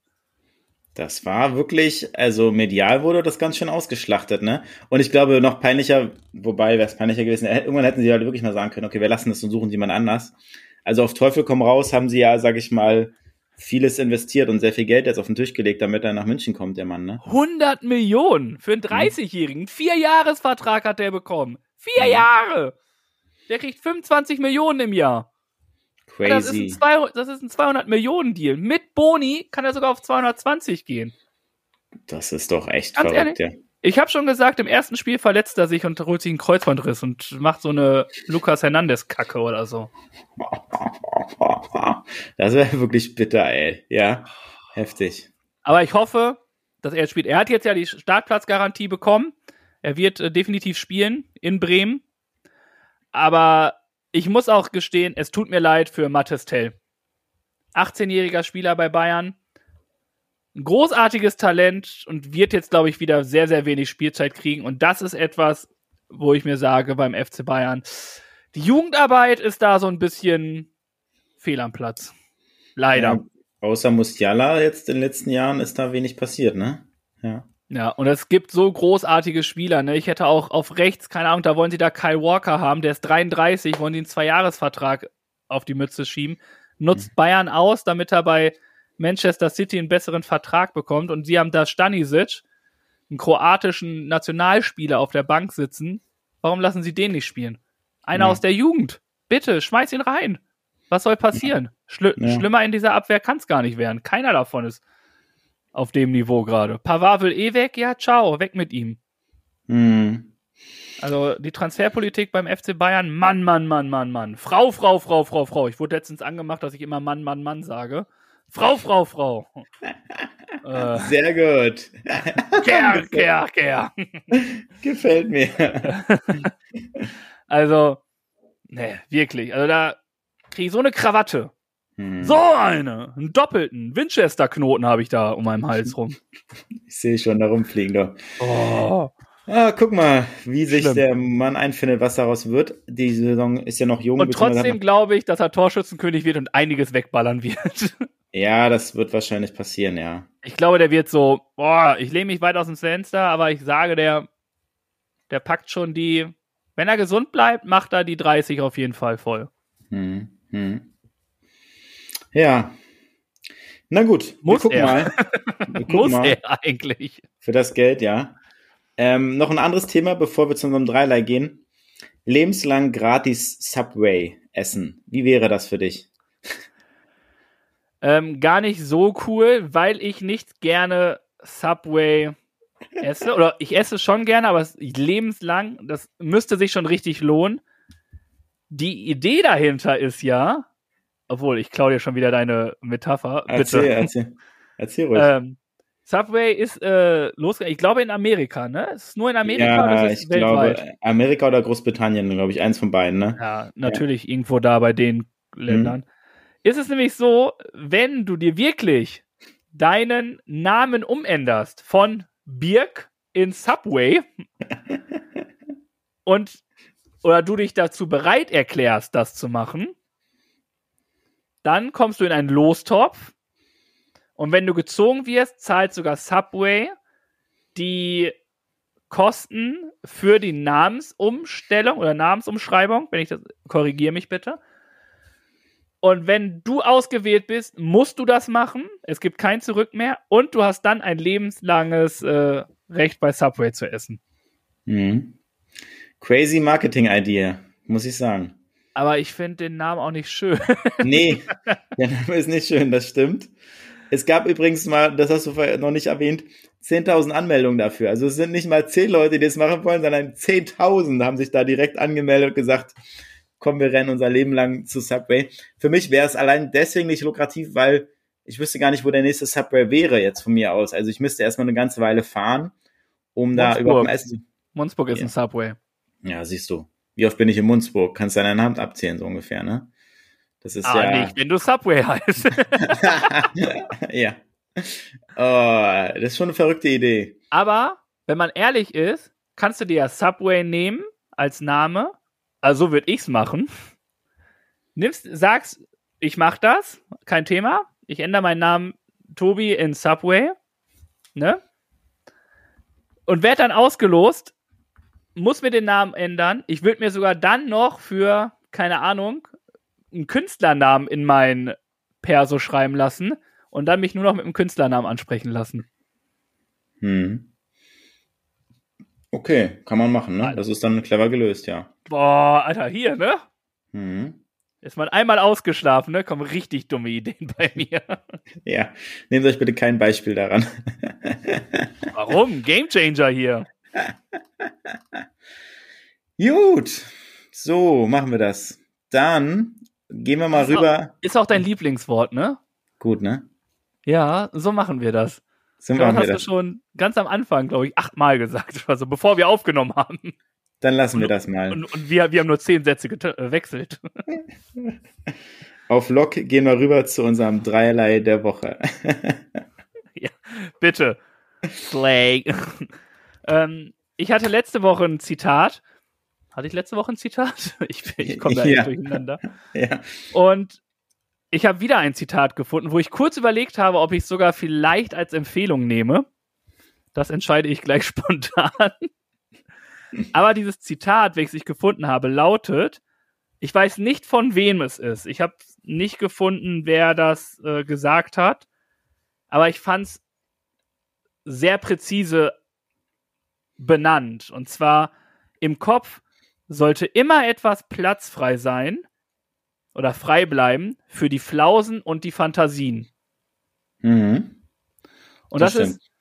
Das war wirklich, also medial wurde das ganz schön ausgeschlachtet, ne? Und ich glaube, noch peinlicher, wobei wäre es peinlicher gewesen, irgendwann hätten sie halt wirklich mal sagen können, okay, wir lassen das und suchen jemand anders. Also auf Teufel komm raus haben sie ja, sag ich mal, vieles investiert und sehr viel Geld jetzt auf den Tisch gelegt, damit er nach München kommt, der Mann, ne? 100 Millionen für einen 30-Jährigen. Vier Jahresvertrag hat der bekommen. Vier mhm. Jahre! Der kriegt 25 Millionen im Jahr. Crazy. Das ist ein, 200, das ist ein 200 Millionen Deal. Mit Boni kann er sogar auf 220 gehen. Das ist doch echt Ganz verrückt, ehrlich, ja. Ich habe schon gesagt, im ersten Spiel verletzt er sich und holt sich einen Kreuzbandriss und macht so eine Lukas Hernandez-Kacke oder so. Das wäre wirklich bitter, ey. Ja, heftig. Aber ich hoffe, dass er spielt. Er hat jetzt ja die Startplatzgarantie bekommen. Er wird äh, definitiv spielen in Bremen. Aber ich muss auch gestehen, es tut mir leid für Mattes Tell. 18-jähriger Spieler bei Bayern ein großartiges Talent und wird jetzt, glaube ich, wieder sehr, sehr wenig Spielzeit kriegen. Und das ist etwas, wo ich mir sage beim FC Bayern, die Jugendarbeit ist da so ein bisschen fehl am Platz. Leider. Ja, außer Musiala jetzt in den letzten Jahren ist da wenig passiert, ne? Ja. Ja, und es gibt so großartige Spieler, ne? Ich hätte auch auf rechts, keine Ahnung, da wollen sie da Kyle Walker haben, der ist 33, wollen die einen Zweijahresvertrag auf die Mütze schieben. Nutzt mhm. Bayern aus, damit er bei Manchester City einen besseren Vertrag bekommt und sie haben da Stanisic, einen kroatischen Nationalspieler auf der Bank sitzen. Warum lassen sie den nicht spielen? Einer ja. aus der Jugend. Bitte, schmeiß ihn rein. Was soll passieren? Schli ja. Schlimmer in dieser Abwehr kann es gar nicht werden. Keiner davon ist auf dem Niveau gerade. Pavard will eh weg, ja, ciao, weg mit ihm. Mhm. Also die Transferpolitik beim FC Bayern, Mann, Mann, Mann, Mann, Mann. Frau, Frau, Frau, Frau, Frau. Ich wurde letztens angemacht, dass ich immer Mann, Mann, Mann sage. Frau, Frau, Frau. <laughs> äh, Sehr gut. Ker, ker, ker. Gefällt mir. <laughs> also, ne, wirklich. Also da kriege ich so eine Krawatte. Hm. So eine. Einen doppelten Winchester-Knoten habe ich da um meinen Hals rum. Ich sehe schon da rumfliegen doch. Oh. Ah, guck mal, wie sich Schlimm. der Mann einfindet, was daraus wird. Die Saison ist ja noch jung. Und trotzdem glaube ich, dass er Torschützenkönig wird und einiges wegballern wird. Ja, das wird wahrscheinlich passieren, ja. Ich glaube, der wird so, boah, ich lehne mich weit aus dem Fenster, aber ich sage, der der packt schon die, wenn er gesund bleibt, macht er die 30 auf jeden Fall voll. Hm, hm. Ja. Na gut, Muss wir gucken er. mal. <laughs> Wir gucken Muss mal. er eigentlich. Für das Geld, ja. Ähm, noch ein anderes Thema, bevor wir zu unserem Dreilei gehen. Lebenslang gratis Subway essen. Wie wäre das für dich? Ähm, gar nicht so cool, weil ich nicht gerne Subway esse. Oder ich esse schon gerne, aber lebenslang, das müsste sich schon richtig lohnen. Die Idee dahinter ist ja, obwohl ich klaue dir schon wieder deine Metapher. Erzähl, bitte. erzähl. Erzähl ruhig. Ähm, Subway ist äh, losgegangen, ich glaube in Amerika, ne? Ist es nur in Amerika ja, oder ist es ich weltweit? glaube Amerika oder Großbritannien, glaube ich, eins von beiden, ne? Ja, natürlich ja. irgendwo da bei den Ländern. Mhm. Ist es nämlich so, wenn du dir wirklich deinen Namen umänderst von Birk in Subway <laughs> und oder du dich dazu bereit erklärst, das zu machen, dann kommst du in einen Lostopf und wenn du gezogen wirst, zahlt sogar Subway die Kosten für die Namensumstellung oder Namensumschreibung, wenn ich das korrigiere mich bitte. Und wenn du ausgewählt bist, musst du das machen. Es gibt kein Zurück mehr. Und du hast dann ein lebenslanges äh, Recht bei Subway zu essen. Mhm. Crazy Marketing-Idea, muss ich sagen. Aber ich finde den Namen auch nicht schön. nee, <laughs> der Name ist nicht schön, das stimmt. Es gab übrigens mal, das hast du noch nicht erwähnt, 10.000 Anmeldungen dafür. Also es sind nicht mal 10 Leute, die das machen wollen, sondern 10.000 haben sich da direkt angemeldet und gesagt, komm, wir rennen unser Leben lang zu Subway. Für mich wäre es allein deswegen nicht lukrativ, weil ich wüsste gar nicht, wo der nächste Subway wäre jetzt von mir aus. Also ich müsste erstmal eine ganze Weile fahren, um Munzburg. da überhaupt mal essen. Munzburg ist ja. ein Subway. Ja, siehst du. Wie oft bin ich in Munzburg? Kannst du deine Hand abzählen, so ungefähr, ne? Das ist ah, ja. nicht, wenn du Subway <laughs> heißt. <laughs> ja. Oh, das ist schon eine verrückte Idee. Aber, wenn man ehrlich ist, kannst du dir ja Subway nehmen als Name. Also so würde ich's machen. Nimmst, sagst, ich mach das, kein Thema. Ich ändere meinen Namen Tobi in Subway. Ne? Und werde dann ausgelost, muss mir den Namen ändern. Ich würde mir sogar dann noch für, keine Ahnung, einen Künstlernamen in mein Perso schreiben lassen und dann mich nur noch mit einem Künstlernamen ansprechen lassen. Hm. Okay, kann man machen, ne? Das ist dann clever gelöst, ja. Boah, Alter, hier, ne? Hm. Ist man einmal ausgeschlafen, ne? Kommen richtig dumme Ideen bei <laughs> mir. Ja, nehmt euch bitte kein Beispiel daran. <laughs> Warum? Gamechanger hier. Gut, so machen wir das. Dann Gehen wir mal ist rüber. Auch, ist auch dein Lieblingswort, ne? Gut, ne? Ja, so machen wir das. So machen das hast das. du schon ganz am Anfang, glaube ich, achtmal gesagt, also bevor wir aufgenommen haben. Dann lassen und, wir das mal. Und, und wir, wir haben nur zehn Sätze gewechselt. <laughs> Auf Lock gehen wir rüber zu unserem Dreierlei der Woche. <laughs> ja, bitte. Slay. <laughs> ähm, ich hatte letzte Woche ein Zitat hatte ich letzte Woche ein Zitat? <laughs> Ich, ich komme da ja. echt durcheinander. ja. Und ich habe wieder ein Zitat gefunden, wo ich kurz überlegt habe, ob ich es sogar vielleicht als Empfehlung nehme. Das entscheide ich gleich <laughs> spontan. Aber dieses Zitat, welches ich gefunden habe, lautet, ich weiß nicht, von wem es ist. Ich habe nicht gefunden, wer das äh, gesagt hat. Aber ich fand es sehr präzise benannt. Und zwar im Kopf sollte immer etwas platzfrei sein oder frei bleiben für die Flausen und die Fantasien. Mhm. Und das, das ist,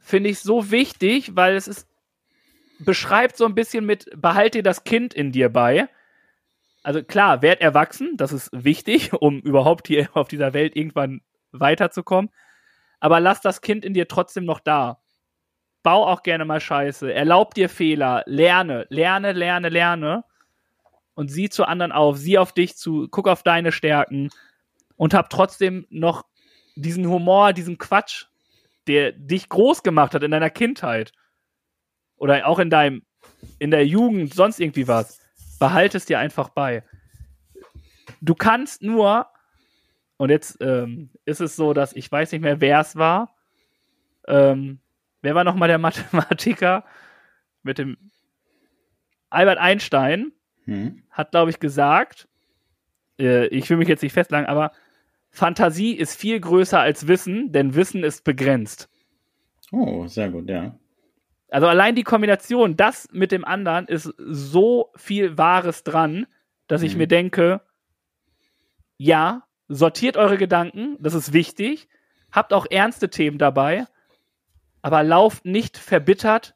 finde ich, so wichtig, weil es ist, beschreibt so ein bisschen mit, behalte dir das Kind in dir bei. Also klar, werd erwachsen, das ist wichtig, <laughs> um überhaupt hier auf dieser Welt irgendwann weiterzukommen. Aber lass das Kind in dir trotzdem noch da bau auch gerne mal Scheiße, erlaub dir Fehler, lerne, lerne, lerne, lerne. Und sieh zu anderen auf, sieh auf dich zu, guck auf deine Stärken. Und hab trotzdem noch diesen Humor, diesen Quatsch, der dich groß gemacht hat in deiner Kindheit. Oder auch in deinem, in der Jugend, sonst irgendwie was. Behalte es dir einfach bei. Du kannst nur, und jetzt ähm, ist es so, dass ich weiß nicht mehr, wer es war, ähm, Wer war nochmal der Mathematiker mit dem Albert Einstein hm. hat, glaube ich, gesagt, äh, ich will mich jetzt nicht festlegen, aber Fantasie ist viel größer als Wissen, denn Wissen ist begrenzt. Oh, sehr gut, ja. Also allein die Kombination, das mit dem anderen, ist so viel Wahres dran, dass ich mhm. mir denke, ja, sortiert eure Gedanken, das ist wichtig, habt auch ernste Themen dabei, aber lauft nicht verbittert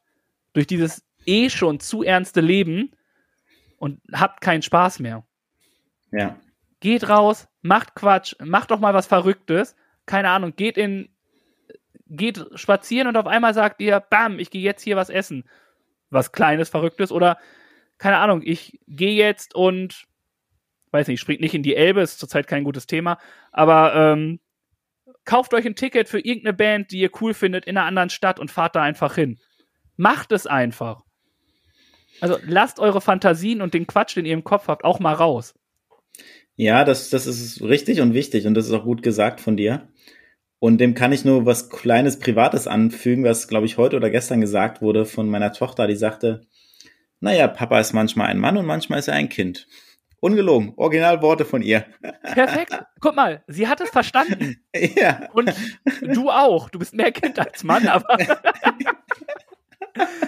durch dieses eh schon zu ernste Leben und habt keinen Spaß mehr. Ja. Geht raus, macht Quatsch, macht doch mal was Verrücktes. Keine Ahnung, geht in, geht spazieren und auf einmal sagt ihr, bam, ich gehe jetzt hier was essen. Was Kleines, Verrücktes oder, keine Ahnung, ich gehe jetzt und, weiß nicht, springt nicht in die Elbe, ist zurzeit kein gutes Thema, aber ähm, kauft euch ein Ticket für irgendeine Band, die ihr cool findet, in einer anderen Stadt und fahrt da einfach hin. Macht es einfach. Also lasst eure Fantasien und den Quatsch, den ihr im Kopf habt, auch mal raus. Ja, das, das ist richtig und wichtig und das ist auch gut gesagt von dir. Und dem kann ich nur was kleines Privates anfügen, was, glaube ich, heute oder gestern gesagt wurde von meiner Tochter, die sagte, naja, Papa ist manchmal ein Mann und manchmal ist er ein Kind. Ungelogen, Originalworte von ihr. Perfekt. Guck mal, sie hat es verstanden. <laughs> Ja. Und du auch. Du bist mehr Kind als Mann, aber. <laughs>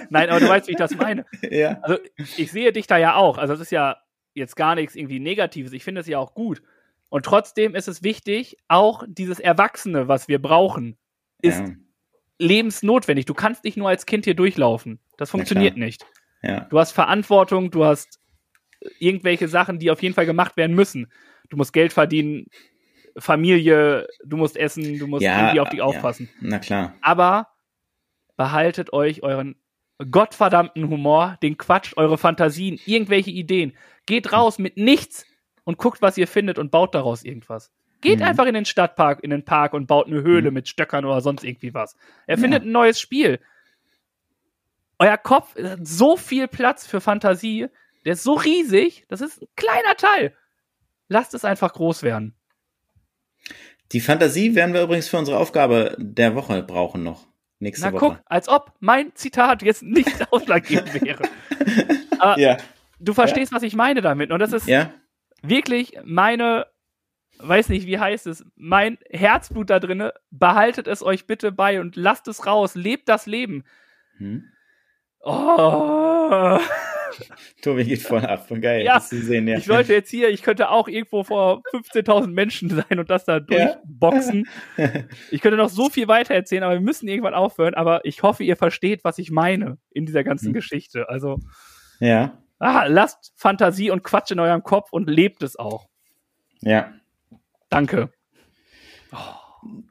Nein, aber du weißt, wie ich das meine. Ja. Also, ich sehe dich da ja auch. Also, das ist ja jetzt gar nichts irgendwie Negatives. Ich finde es ja auch gut. Und trotzdem ist es wichtig, auch dieses Erwachsene, was wir brauchen, ist ja. lebensnotwendig. Du kannst nicht nur als Kind hier durchlaufen. Das funktioniert nicht. Ja. Du hast Verantwortung, du hast irgendwelche Sachen, die auf jeden Fall gemacht werden müssen. Du musst Geld verdienen, Familie, du musst essen, du musst irgendwie auf dich aufpassen. Na klar. Aber behaltet euch euren gottverdammten Humor, den Quatsch, eure Fantasien, irgendwelche Ideen. Geht raus mit nichts und guckt, was ihr findet und baut daraus irgendwas. Geht mhm. einfach in den Stadtpark, in den Park und baut eine Höhle mhm. mit Stöckern oder sonst irgendwie was. Erfindet ja. ein neues Spiel. Euer Kopf hat so viel Platz für Fantasie, der ist so riesig, das ist ein kleiner Teil. Lasst es einfach groß werden. Die Fantasie werden wir übrigens für unsere Aufgabe der Woche brauchen noch. Nächste Na, Woche. guck, als ob mein Zitat jetzt nicht <laughs> ausschlaggebend wäre. Aber <laughs> ja. du verstehst, ja. was ich meine damit. Und das ist ja. wirklich meine, weiß nicht, wie heißt es, mein Herzblut da drinne. Behaltet es euch bitte bei und lasst es raus. Lebt das Leben. Hm. Oh. <laughs> <laughs> Tobi geht voll ab. Geil, ja, das zu sehen, ja. Ich sollte jetzt hier, ich könnte auch irgendwo vor 15.000 Menschen sein und das da durchboxen. Ja. <laughs> ich könnte noch so viel weiter erzählen, aber wir müssen irgendwann aufhören. Aber ich hoffe, ihr versteht, was ich meine in dieser ganzen hm. Geschichte. Also, ja. Ah, lasst Fantasie und Quatsch in eurem Kopf und lebt es auch. Ja. Danke. Oh,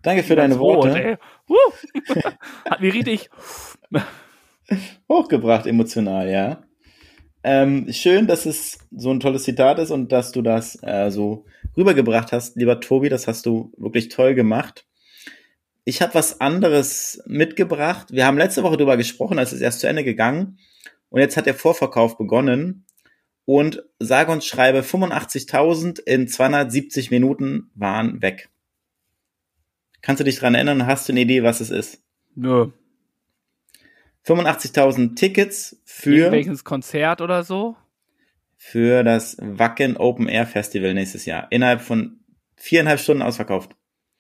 Danke für deine Worte. Rot, <laughs> Hat mir richtig hochgebracht emotional, ja. Ähm, schön, dass es so ein tolles Zitat ist und dass du das äh, so rübergebracht hast, lieber Tobi. Das hast du wirklich toll gemacht. Ich habe was anderes mitgebracht. Wir haben letzte Woche darüber gesprochen, als es erst zu Ende gegangen. Und jetzt hat der Vorverkauf begonnen. Und sage und schreibe 85.000 in 270 Minuten waren weg. Kannst du dich dran erinnern? Hast du eine Idee, was es ist? Nö. 85.000 Tickets für. Welches Konzert oder so? Für das Wacken Open Air Festival nächstes Jahr. Innerhalb von viereinhalb Stunden ausverkauft.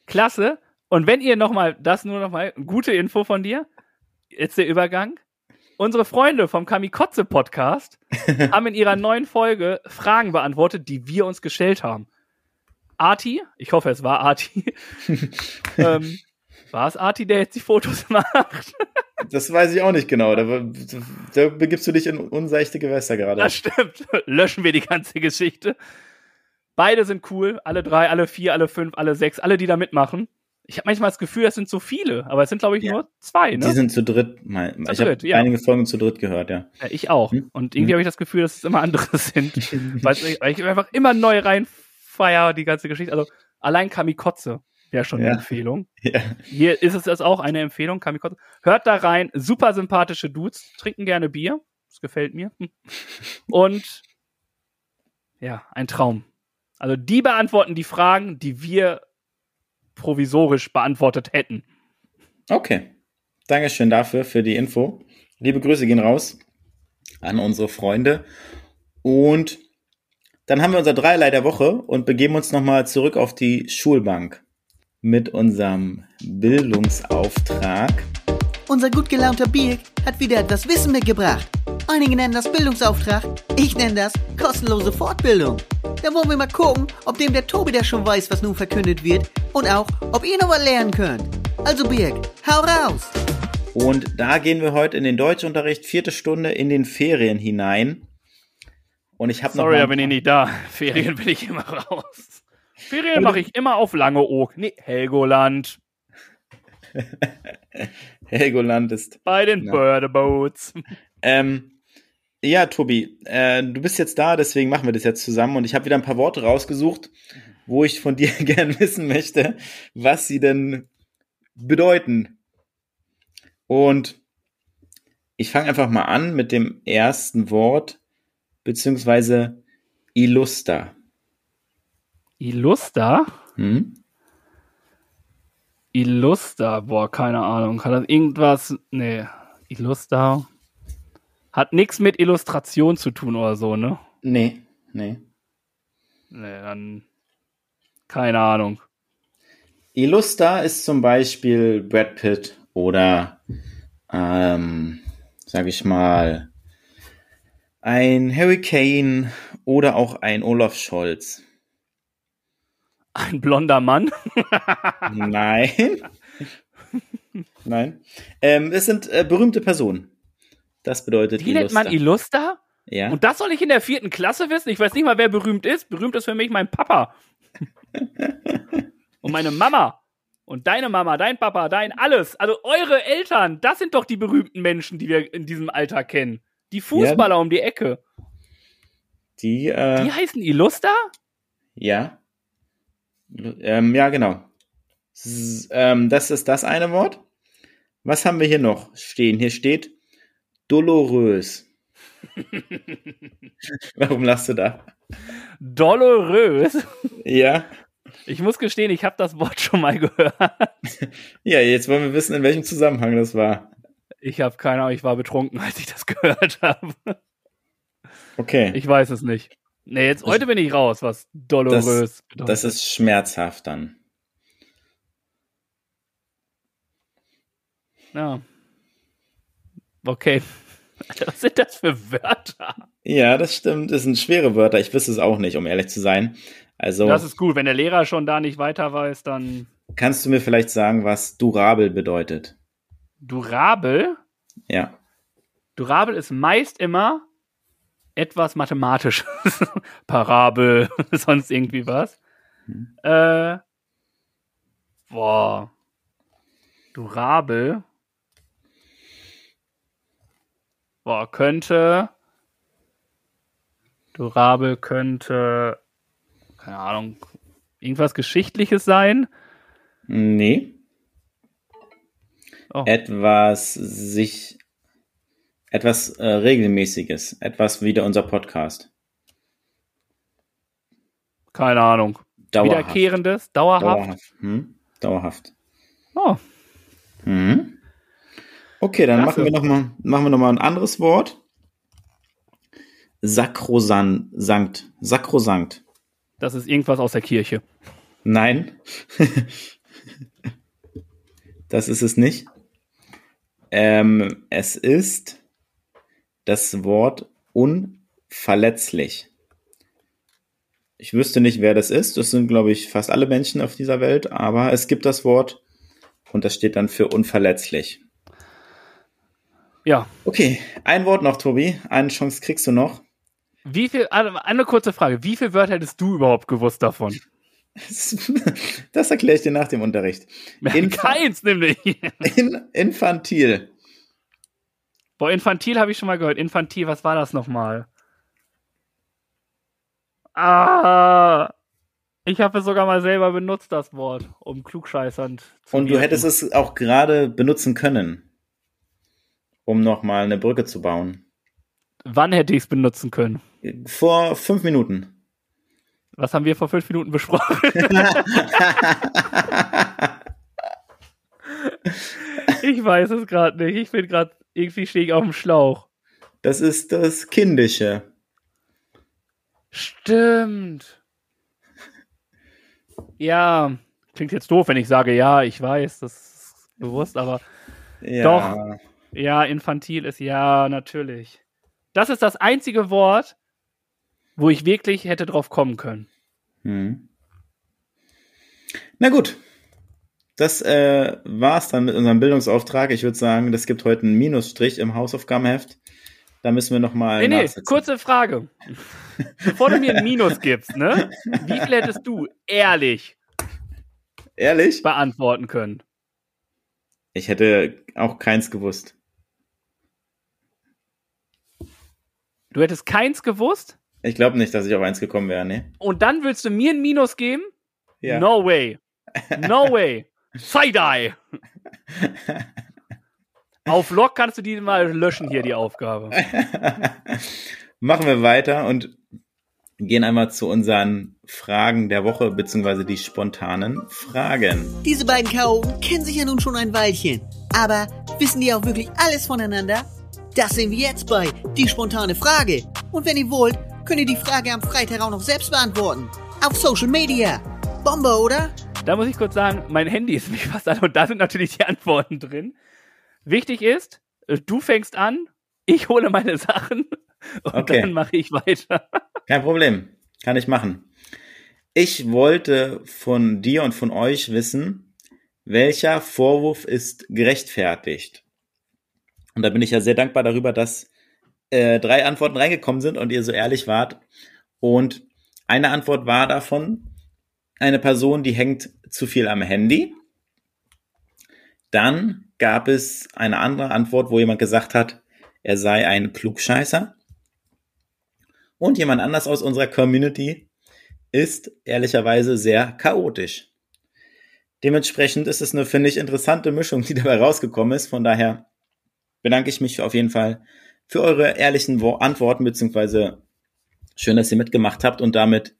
Klasse. Und wenn ihr nochmal, das nur nochmal, gute Info von dir. Jetzt der Übergang. Unsere Freunde vom Kamikotze Podcast <laughs> haben in ihrer neuen Folge Fragen beantwortet, die wir uns gestellt haben. Arti, ich hoffe, es war Arti. <laughs> ähm, war es Arti, der jetzt die Fotos <laughs> macht? Das weiß ich auch nicht genau. Da, da begibst du dich in unseichte Gewässer gerade. Das stimmt. Löschen wir die ganze Geschichte. Beide sind cool. Alle drei, alle vier, alle fünf, alle sechs, alle, die da mitmachen. Ich habe manchmal das Gefühl, es sind so viele, aber es sind, glaube ich, ja. nur zwei. Ne? Die sind zu dritt. Zu ich habe ja. einige Folgen zu dritt gehört, ja. ja ich auch. Hm? Und irgendwie hm? habe ich das Gefühl, dass es immer andere <laughs> sind. <laughs> weil ich einfach immer neu reinfeier, die ganze Geschichte. Also allein Kamikotze Wäre schon eine Empfehlung. <laughs> Ja. Hier ist es das auch eine Empfehlung. Kamikotze. Hört da rein. Super sympathische Dudes. Trinken gerne Bier. Das gefällt mir. <laughs> Und ja, ein Traum. Also die beantworten die Fragen, die wir provisorisch beantwortet hätten. Okay. Dankeschön dafür, für die Info. Liebe Grüße gehen raus. an unsere Freunde. Und dann haben wir unser Dreierlei der Woche und begeben uns nochmal zurück auf die Schulbank mit unserem Bildungsauftrag. Unser gut gelaunter Birk hat wieder etwas Wissen mitgebracht. Einige nennen das Bildungsauftrag, ich nenne das kostenlose Fortbildung. Da wollen wir mal gucken, ob dem der Tobi der schon weiß, was nun verkündet wird und auch, ob ihr noch was lernen könnt. Also Birk, hau raus! Und da gehen wir heute in den Deutschunterricht, vierte Stunde in den Ferien hinein. Und ich habe noch. Sorry, da bin ich nicht da. <laughs> Ferien bin ich immer raus. Ferien mache ich immer auf Langeoog. Nee, Helgoland. <laughs> Helgoland ist. Bei den ja. Birdeboats. Ähm, ja, Tobi, äh, du bist jetzt da, deswegen machen wir das jetzt zusammen. Und ich habe wieder ein paar Worte rausgesucht, wo ich von <laughs> dir gern wissen möchte, was sie denn bedeuten. Und ich fange einfach mal an mit dem ersten Wort, beziehungsweise Illuster. Illuster? Hm? Illuster, boah, keine Ahnung. Hat das irgendwas? Nee, Illuster. Hat nichts mit Illustration zu tun oder so, ne? Nee, nee. Nee, dann. Keine Ahnung. Illuster ist zum Beispiel Brad Pitt oder, ähm, sag ich mal, ein Harry Kane oder auch ein Olaf Scholz. Ein blonder Mann? Nein. Nein. Ähm, es sind äh, berühmte Personen. Das bedeutet Die nennt man Illuster? Ja. Und das soll ich in der vierten Klasse wissen? Ich weiß nicht mal, wer berühmt ist. Berühmt ist für mich mein Papa. <laughs> Und meine Mama. Und deine Mama, dein Papa, dein alles. Also eure Eltern, das sind doch die berühmten Menschen, die wir in diesem Alter kennen. Die Fußballer ja. um die Ecke. Die, äh, die heißen Illuster? Ja. Ähm, ja, genau. S ähm, das ist das eine Wort. Was haben wir hier noch stehen? Hier steht dolorös. <laughs> Warum lachst du da? Dolorös? Ja. Ich muss gestehen, ich habe das Wort schon mal gehört. Ja, jetzt wollen wir wissen, in welchem Zusammenhang das war. Ich habe keine Ahnung, ich war betrunken, <laughs> als ich das gehört habe. Okay. Ich weiß es nicht. Nee, jetzt heute bin ich raus, was dolorös das, bedeutet. Das ist schmerzhaft dann. Ja. Okay. <laughs> Was sind das für Wörter? Ja, das stimmt. Das sind schwere Wörter. Ich wüsste es auch nicht, um ehrlich zu sein. Also. Das ist gut. Wenn der Lehrer schon da nicht weiter weiß, dann. Kannst du mir vielleicht sagen, was durabel bedeutet? Durabel? Ja. Durabel ist meist immer etwas Mathematisches. <laughs> Parabel, <laughs> sonst irgendwie was. Hm. Äh, boah. Durabel. Boah, könnte. Durabel könnte. Keine Ahnung. Irgendwas Geschichtliches sein? Nee. Oh. Etwas sich etwas äh, Regelmäßiges, etwas wie unser Podcast. Keine Ahnung. Dauerhaft. Wiederkehrendes, dauerhaft. Dauerhaft. Hm? dauerhaft. Oh. Hm. Okay, dann machen wir noch mal, machen wir noch mal ein anderes Wort. Sakrosant, Sankt, Sakrosankt. Das ist irgendwas aus der Kirche. Nein. <laughs> das ist es nicht. Ähm, es ist das Wort unverletzlich. Ich wüsste nicht, wer das ist. Das sind, glaube ich, fast alle Menschen auf dieser Welt, aber es gibt das Wort und das steht dann für unverletzlich. Ja. Okay, ein Wort noch, Tobi. Eine Chance kriegst du noch. Wie viel, also eine kurze Frage. Wie viele Wörter hättest du überhaupt gewusst davon? <laughs> Das erkläre ich dir nach dem Unterricht. Inf <laughs> Keins nämlich. In, infantil. Boah, infantil habe ich schon mal gehört. Infantil, was war das nochmal? Ah, ich habe es sogar mal selber benutzt, das Wort, um klugscheißernd zu Und du wirken. hättest es auch gerade benutzen können, um nochmal eine Brücke zu bauen. Wann hätte ich es benutzen können? Vor fünf Minuten. Was haben wir vor fünf Minuten besprochen? <laughs> ich weiß es gerade nicht. Ich bin gerade irgendwie stehe ich auf dem Schlauch. Das ist das Kindische. Stimmt. Ja, klingt jetzt doof, wenn ich sage, ja, ich weiß, das ist bewusst, aber ja. doch. Ja, infantil ist ja, natürlich. Das ist das einzige Wort, wo ich wirklich hätte drauf kommen können. Hm. Na gut. Das äh, war's dann mit unserem Bildungsauftrag. Ich würde sagen, das gibt heute einen Minusstrich im Hausaufgabenheft. Da müssen wir nochmal. Nee, nee, kurze Frage. Bevor du mir ein Minus gibst, ne? Wie viel hättest du ehrlich, ehrlich beantworten können? Ich hätte auch keins gewusst. Du hättest keins gewusst? Ich glaube nicht, dass ich auf eins gekommen wäre, ne? Und dann willst du mir ein Minus geben? Ja. No way. No <laughs> way. Side-Eye. auf Lock kannst du die mal löschen hier, die Aufgabe. <laughs> Machen wir weiter und gehen einmal zu unseren Fragen der Woche, beziehungsweise die spontanen Fragen. Diese beiden Chaoten kennen sich ja nun schon ein Weilchen. Aber wissen die auch wirklich alles voneinander? Das sehen wir jetzt bei Die spontane Frage. Und wenn ihr wollt, könnt ihr die Frage am Freitag auch noch selbst beantworten. Auf Social Media. Bombe, oder? Da muss ich kurz sagen, mein Handy ist mich fast an und da sind natürlich die Antworten drin. Wichtig ist, äh, du fängst an, ich hole meine Sachen <laughs> und okay. dann mache ich weiter. Kein Problem. Kann ich machen. Ich wollte von dir und von euch wissen, welcher Vorwurf ist gerechtfertigt? Und da bin ich ja sehr dankbar darüber, dass äh, drei Antworten reingekommen sind und ihr so ehrlich wart. Und eine Antwort war davon, eine Person, die hängt zu viel am Handy. Dann gab es eine andere Antwort, wo jemand gesagt hat, er sei ein Klugscheißer. Und jemand anders aus unserer Community ist ehrlicherweise sehr chaotisch. Dementsprechend ist es eine, finde ich, interessante Mischung, die dabei rausgekommen ist. Von daher bedanke ich mich auf jeden Fall für eure ehrlichen Antworten, beziehungsweise schön, dass ihr mitgemacht habt und damit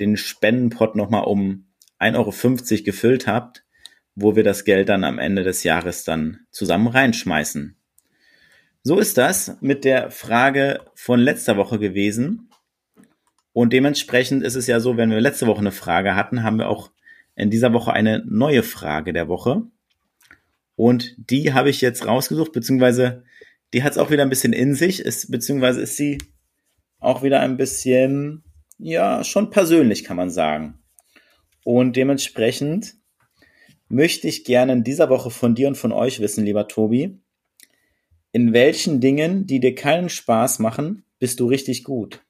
den Spendenpot nochmal um 1,50 Euro gefüllt habt, wo wir das Geld dann am Ende des Jahres dann zusammen reinschmeißen. So ist das mit der Frage von letzter Woche gewesen. Und dementsprechend ist es ja so, wenn wir letzte Woche eine Frage hatten, haben wir auch in dieser Woche eine neue Frage der Woche. Und die habe ich jetzt rausgesucht, beziehungsweise die hat es auch wieder ein bisschen in sich, ist, beziehungsweise ist sie auch wieder ein bisschen, ja, schon persönlich, kann man sagen. Und dementsprechend möchte ich gerne in dieser Woche von dir und von euch wissen, lieber Tobi, in welchen Dingen, die dir keinen Spaß machen, bist du richtig gut?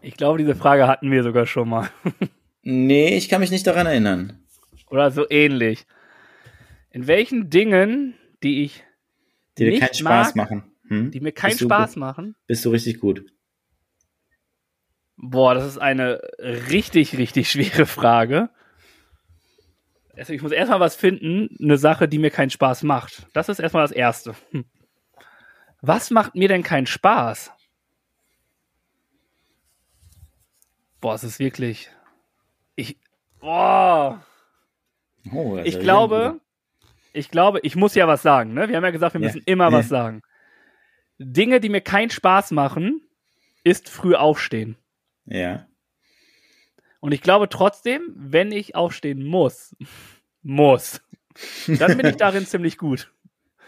Ich glaube, diese Frage hatten wir sogar schon mal. <laughs> nee, ich kann mich nicht daran erinnern. Oder so ähnlich. In welchen Dingen, die ich die dir keinen Spaß mag, machen, hm? die mir keinen Spaß machen, bist du richtig gut. Boah, das ist eine richtig, richtig schwere Frage. Also ich muss erstmal was finden, eine Sache, die mir keinen Spaß macht. Das ist erstmal das Erste. Hm. Was macht mir denn keinen Spaß? Boah, es ist wirklich. Ich. Boah. Oh, ich glaube, ich glaube, ich muss ja was sagen, ne? Wir haben ja gesagt, wir müssen ja. immer ja. was sagen. Dinge, die mir keinen Spaß machen, ist früh aufstehen. Ja. Und ich glaube trotzdem, wenn ich aufstehen muss, <laughs> muss, dann bin ich <laughs> darin ziemlich gut.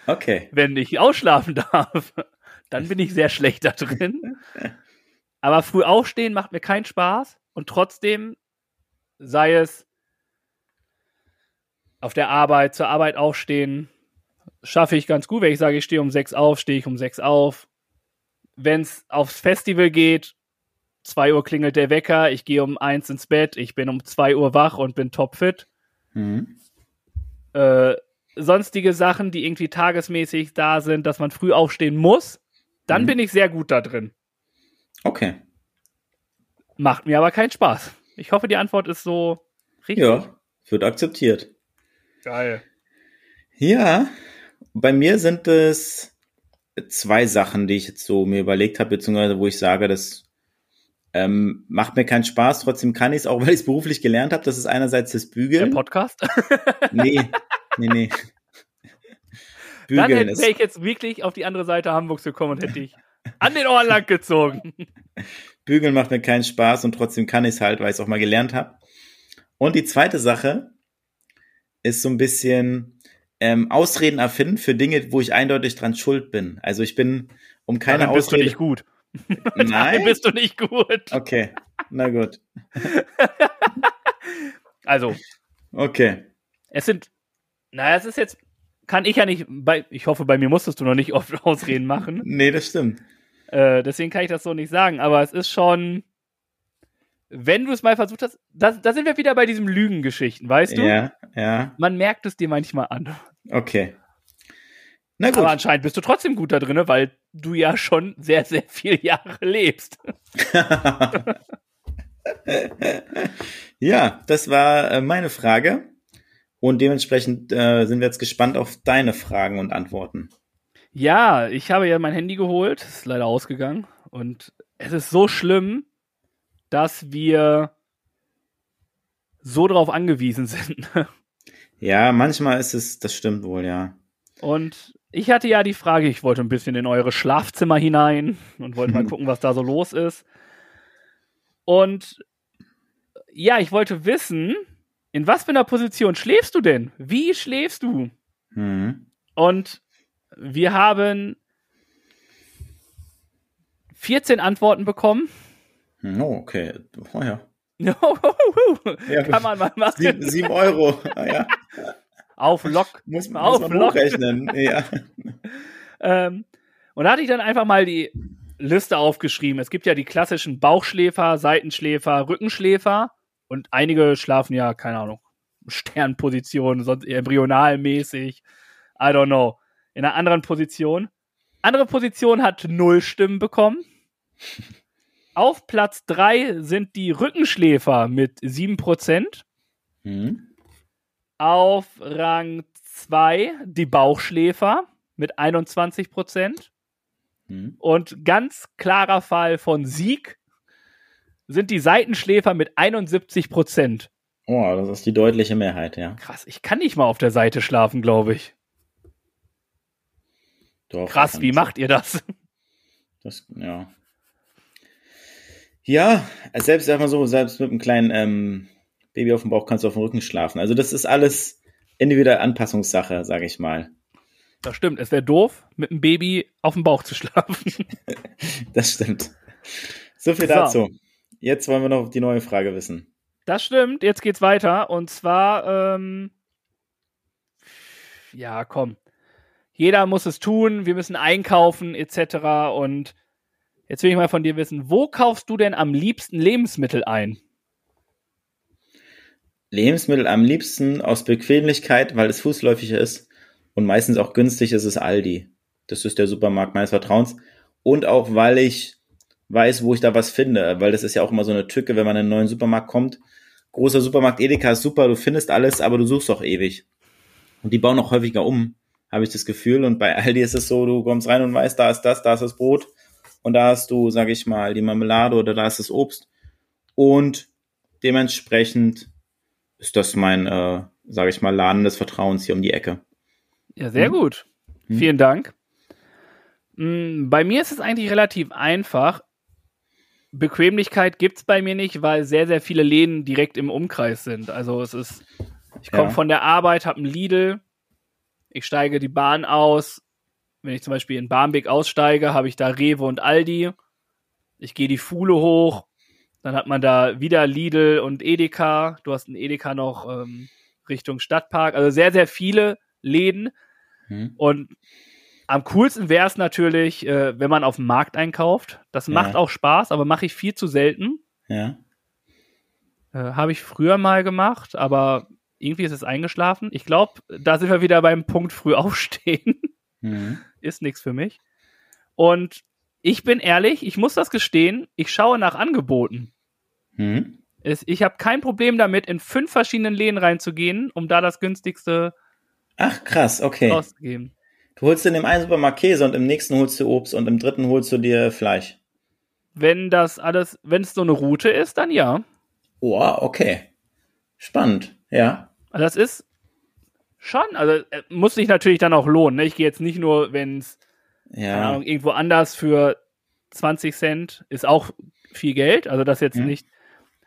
Okay. Wenn ich ausschlafen <laughs> darf, dann bin ich sehr schlecht da drin. Aber früh aufstehen macht mir keinen Spaß und trotzdem sei es auf der Arbeit, zur Arbeit aufstehen, schaffe ich ganz gut. Wenn ich sage, ich stehe um sechs auf, stehe ich um sechs auf. Wenn es aufs Festival geht, zwei Uhr klingelt der Wecker, ich gehe um eins ins Bett, ich bin um zwei Uhr wach und bin topfit. Mhm. Äh, sonstige Sachen, die irgendwie tagesmäßig da sind, dass man früh aufstehen muss, dann mhm. bin ich sehr gut da drin. Okay. Macht mir aber keinen Spaß. Ich hoffe, die Antwort ist so richtig. Ja, wird akzeptiert. Geil. Ja, bei mir sind es zwei Sachen, die ich jetzt so mir überlegt habe, beziehungsweise wo ich sage, das ähm, macht mir keinen Spaß, trotzdem kann ich es, auch <laughs> weil ich es beruflich gelernt habe. Das ist einerseits das Bügeln. Der Podcast? <laughs> nee, nee, nee. <laughs> Bügeln Dann wäre ich jetzt wirklich auf die andere Seite Hamburgs gekommen und hätte ich An den Ohren lang gezogen. Bügeln macht mir keinen Spaß und trotzdem kann ich es halt, weil ich es auch mal gelernt habe. Und die zweite Sache ist so ein bisschen ähm, Ausreden erfinden für Dinge, wo ich eindeutig dran schuld bin. Also ich bin um keine bist Ausrede. du nicht gut. Nein. Bist du nicht gut. Okay, na gut. <laughs> Also, Okay. es sind, naja, es ist jetzt, kann ich ja nicht, bei, ich hoffe, bei mir musstest du noch nicht oft <laughs> Ausreden machen. Nee, das stimmt. Äh, deswegen kann ich das so nicht sagen, aber es ist schon, wenn du es mal versucht hast, da, da sind wir wieder bei diesen Lügengeschichten, weißt du? Ja, ja, Man merkt es dir manchmal an. okay. Na gut. Aber anscheinend bist du trotzdem gut da drin, weil du ja schon sehr, sehr viele Jahre <laughs> lebst. <laughs> ja, das war äh, meine Frage. Und dementsprechend äh, sind wir jetzt gespannt auf deine Fragen und Antworten. Ja, ich habe ja mein Handy geholt, ist leider ausgegangen. Und es ist so schlimm, dass wir so drauf angewiesen <laughs> sind. Ja, manchmal ist es, das stimmt wohl, ja. Und ich hatte ja die Frage, ich wollte ein bisschen in eure Schlafzimmer hinein und wollte mal <laughs> gucken, was da so los ist. Und ja, ich wollte wissen, in was für einer Position schläfst du denn? Wie schläfst du? Mhm. Und wir haben 14 Antworten bekommen. Oh, okay. Oh, <laughs> ja. ja, Kann man mal machen. Sieben, sieben Euro. Ah, ja. <laughs> Auf Lock. Muss, muss Auf man Lock. hochrechnen. Ja. <laughs> Ähm, und da hatte ich dann einfach mal die Liste aufgeschrieben. Es gibt ja die klassischen Bauchschläfer, Seitenschläfer, Rückenschläfer. Und einige schlafen ja, keine Ahnung, Sternposition, sonst embryonalmäßig. I don't know. In einer anderen Position. Andere Position hat null Stimmen bekommen. Auf Platz 3 sind die Rückenschläfer mit 7%. Mhm. Auf Rang 2 die Bauchschläfer mit 21%. Mhm. Und ganz klarer Fall von Sieg sind die Seitenschläfer mit 71%. Oh, das ist die deutliche Mehrheit, ja. Krass, ich kann nicht mal auf der Seite schlafen, glaube ich. Doch, Krass, wie macht ihr das? Das, ja. Ja, selbst mal so, selbst mit einem kleinen ähm, Baby auf dem Bauch kannst du auf dem Rücken schlafen. Also das ist alles individuelle Anpassungssache, sage ich mal. Das stimmt, es wäre doof, mit einem Baby auf dem Bauch zu schlafen. <laughs> Das stimmt. So viel So. dazu. Jetzt wollen wir noch die neue Frage wissen. Das stimmt, jetzt geht's weiter. Und zwar, ähm, ja, komm. Jeder muss es tun, wir müssen einkaufen, etc. Und jetzt will ich mal von dir wissen, wo kaufst du denn am liebsten Lebensmittel ein? Lebensmittel am liebsten aus Bequemlichkeit, weil es fußläufig ist und meistens auch günstig ist es Aldi. Das ist der Supermarkt meines Vertrauens. Und auch, weil ich weiß, wo ich da was finde, weil das ist ja auch immer so eine Tücke, wenn man in einen neuen Supermarkt kommt. Großer Supermarkt Edeka ist super, du findest alles, aber du suchst auch ewig. Und die bauen auch häufiger um, habe ich das Gefühl. Und bei Aldi ist es so, du kommst rein und weißt, da ist das, da ist das Brot und da hast du, sag ich mal, die Marmelade oder da ist das Obst. Und dementsprechend ist das mein, äh, sage ich mal, Laden des Vertrauens hier um die Ecke. Ja, sehr Hm. gut. Hm. Vielen Dank. Mm, Bei mir ist es eigentlich relativ einfach. Bequemlichkeit gibt's bei mir nicht, weil sehr, sehr viele Läden direkt im Umkreis sind. Also es ist, ich komme Ja. von der Arbeit, habe einen Lidl, ich steige die Bahn aus. Wenn ich zum Beispiel in Barmbek aussteige, habe ich da Rewe und Aldi. Ich gehe die Fuhle hoch, dann hat man da wieder Lidl und Edeka. Du hast einen Edeka noch ähm, Richtung Stadtpark. Also sehr, sehr viele Läden. Hm. Und am coolsten wäre es natürlich, äh, wenn man auf dem Markt einkauft. Das Ja. macht auch Spaß, aber mache ich viel zu selten. Ja. Äh, Habe ich früher mal gemacht, aber irgendwie ist es eingeschlafen. Ich glaube, da sind wir wieder beim Punkt früh <laughs> aufstehen. Mhm. ist nichts für mich. Und ich bin ehrlich, ich muss das gestehen, ich schaue nach Angeboten. Es, ich habe kein Problem damit, in fünf verschiedenen Läden reinzugehen, um da das günstigste Ach, krass, okay. auszugeben. Du holst in dem einen Supermarkt Käse und im nächsten holst du Obst und im dritten holst du dir Fleisch. Wenn das alles, wenn es so eine Route ist, dann ja. Oh, okay. Spannend, ja. Also das ist schon, also äh, muss sich natürlich dann auch lohnen. Ne? Ich gehe jetzt nicht nur, wenn es Ja. Ahnung, irgendwo anders für 20 Cent ist auch viel Geld, also das jetzt mhm. nicht,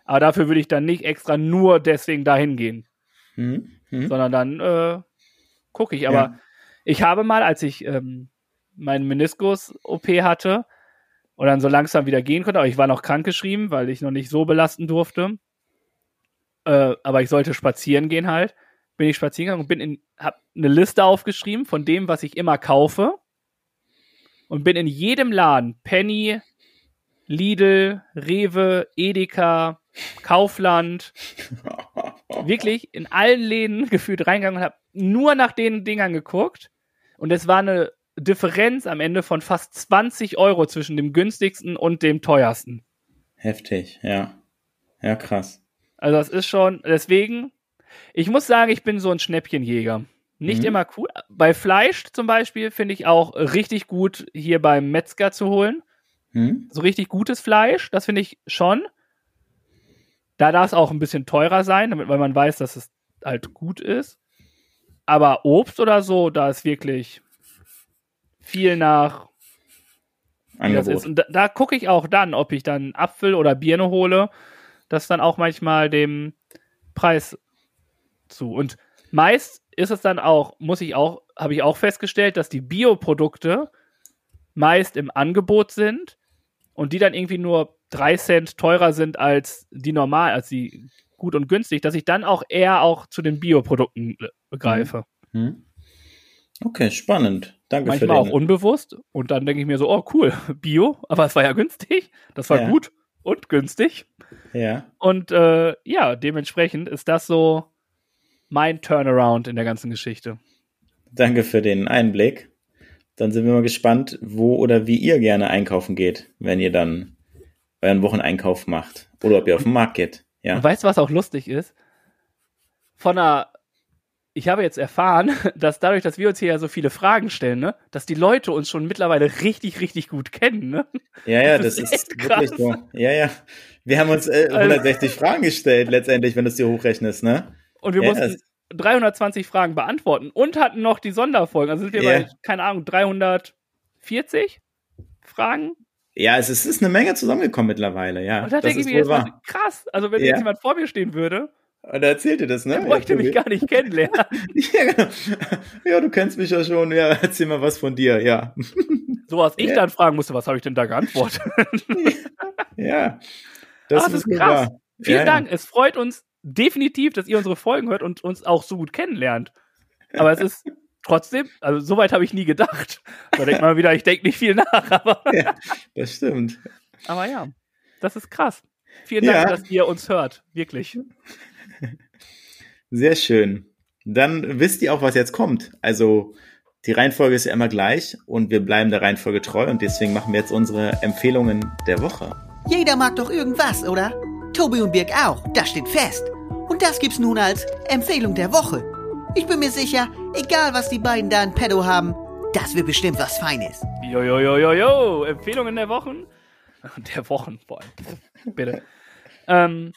aber dafür würde ich dann nicht extra nur deswegen dahin gehen, mhm. Mhm. sondern dann äh, gucke ich. Aber ja. ich habe mal, als ich ähm, meinen Meniskus-OP hatte und dann so langsam wieder gehen konnte, aber ich war noch krankgeschrieben, weil ich noch nicht so belasten durfte, äh, aber ich sollte spazieren gehen halt, bin ich spazieren gegangen und bin in, hab eine Liste aufgeschrieben von dem, was ich immer kaufe und bin in jedem Laden, Penny, Lidl, Rewe, Edeka, Kaufland, <laughs> wirklich in allen Läden <laughs> gefühlt reingegangen und habe nur nach den Dingern geguckt. Und es war eine Differenz am Ende von fast 20 Euro zwischen dem günstigsten und dem teuersten. Heftig, ja. Ja, krass. Also das ist schon, deswegen, ich muss sagen, ich bin so ein Schnäppchenjäger. Nicht mhm. immer cool. Bei Fleisch zum Beispiel finde ich auch richtig gut, hier beim Metzger zu holen. Mhm. So richtig gutes Fleisch, das finde ich schon. Da darf es auch ein bisschen teurer sein, damit, weil man weiß, dass es halt gut ist. Aber Obst oder so, da ist wirklich viel nach. Das ist. Und da, da gucke ich auch dann, ob ich dann Apfel oder Birne hole. Das dann auch manchmal dem Preis zu. Und meist ist es dann auch, muss ich auch, habe ich auch festgestellt, dass die Bioprodukte meist im Angebot sind und die dann irgendwie nur drei Cent teurer sind als die normal, als die gut und günstig, dass ich dann auch eher auch zu den Bioprodukten äh, greife. Mhm. Okay, spannend. Danke Manchmal für den. auch unbewusst und dann denke ich mir so, oh cool, <laughs> Bio, aber es war ja günstig, das war ja. gut und günstig. Ja. Und äh, ja, dementsprechend ist das so mein Turnaround in der ganzen Geschichte. Danke für den Einblick. Dann sind wir mal gespannt, wo oder wie ihr gerne einkaufen geht, wenn ihr dann euren Wocheneinkauf macht. Oder ob ihr auf den Markt geht. Ja. Und weißt du, was auch lustig ist? Von einer ich habe jetzt erfahren, <laughs> dass dadurch, dass wir uns hier ja so viele Fragen stellen, ne, dass die Leute uns schon mittlerweile richtig, richtig gut kennen, ne? Ja, ja, das, das ist, ist wirklich so. Ja, ja. Wir haben uns äh, 160 also, Fragen gestellt, letztendlich, wenn du es dir hochrechnest, ne? Und wir ja, mussten 320 Fragen beantworten und hatten noch die Sonderfolgen. Also sind wir ja. bei, keine Ahnung, 340 Fragen. Ja, es ist, es ist eine Menge zusammengekommen mittlerweile, ja. Und da denke ich mir jetzt mal, krass. Also wenn ja. jetzt jemand vor mir stehen würde und er erzählte das, ne? Er bräuchte mich gar nicht kennenlernen. <laughs> ja, genau. ja, du kennst mich ja schon. Ja, erzähl mal was von dir, ja. So was ich ja. dann fragen musste, was habe ich denn da geantwortet? ja. Das, das ist krass. Wahr. Vielen ja, Dank. Es freut uns definitiv, dass ihr unsere Folgen hört und uns auch so gut kennenlernt. Aber es ist trotzdem, also soweit habe ich nie gedacht. Da denkt man wieder, ich denke nicht viel nach, aber. <laughs> ja, das stimmt. Aber ja, das ist krass. Vielen Dank, dass ihr uns hört. Wirklich. Sehr schön. Dann wisst ihr auch, was jetzt kommt. Also die Reihenfolge ist ja immer gleich und wir bleiben der Reihenfolge treu und deswegen machen wir jetzt unsere Empfehlungen der Woche. Jeder mag doch irgendwas, oder? Tobi und Birg auch, das steht fest. Das gibt's nun als Empfehlung der Woche. Ich bin mir sicher, egal was die beiden da in Pedo haben, das wird bestimmt was Feines. Jojojojojo, jo, jo, jo. Empfehlungen der Wochen? <laughs> Der Wochen vor allem. Bitte. ähm,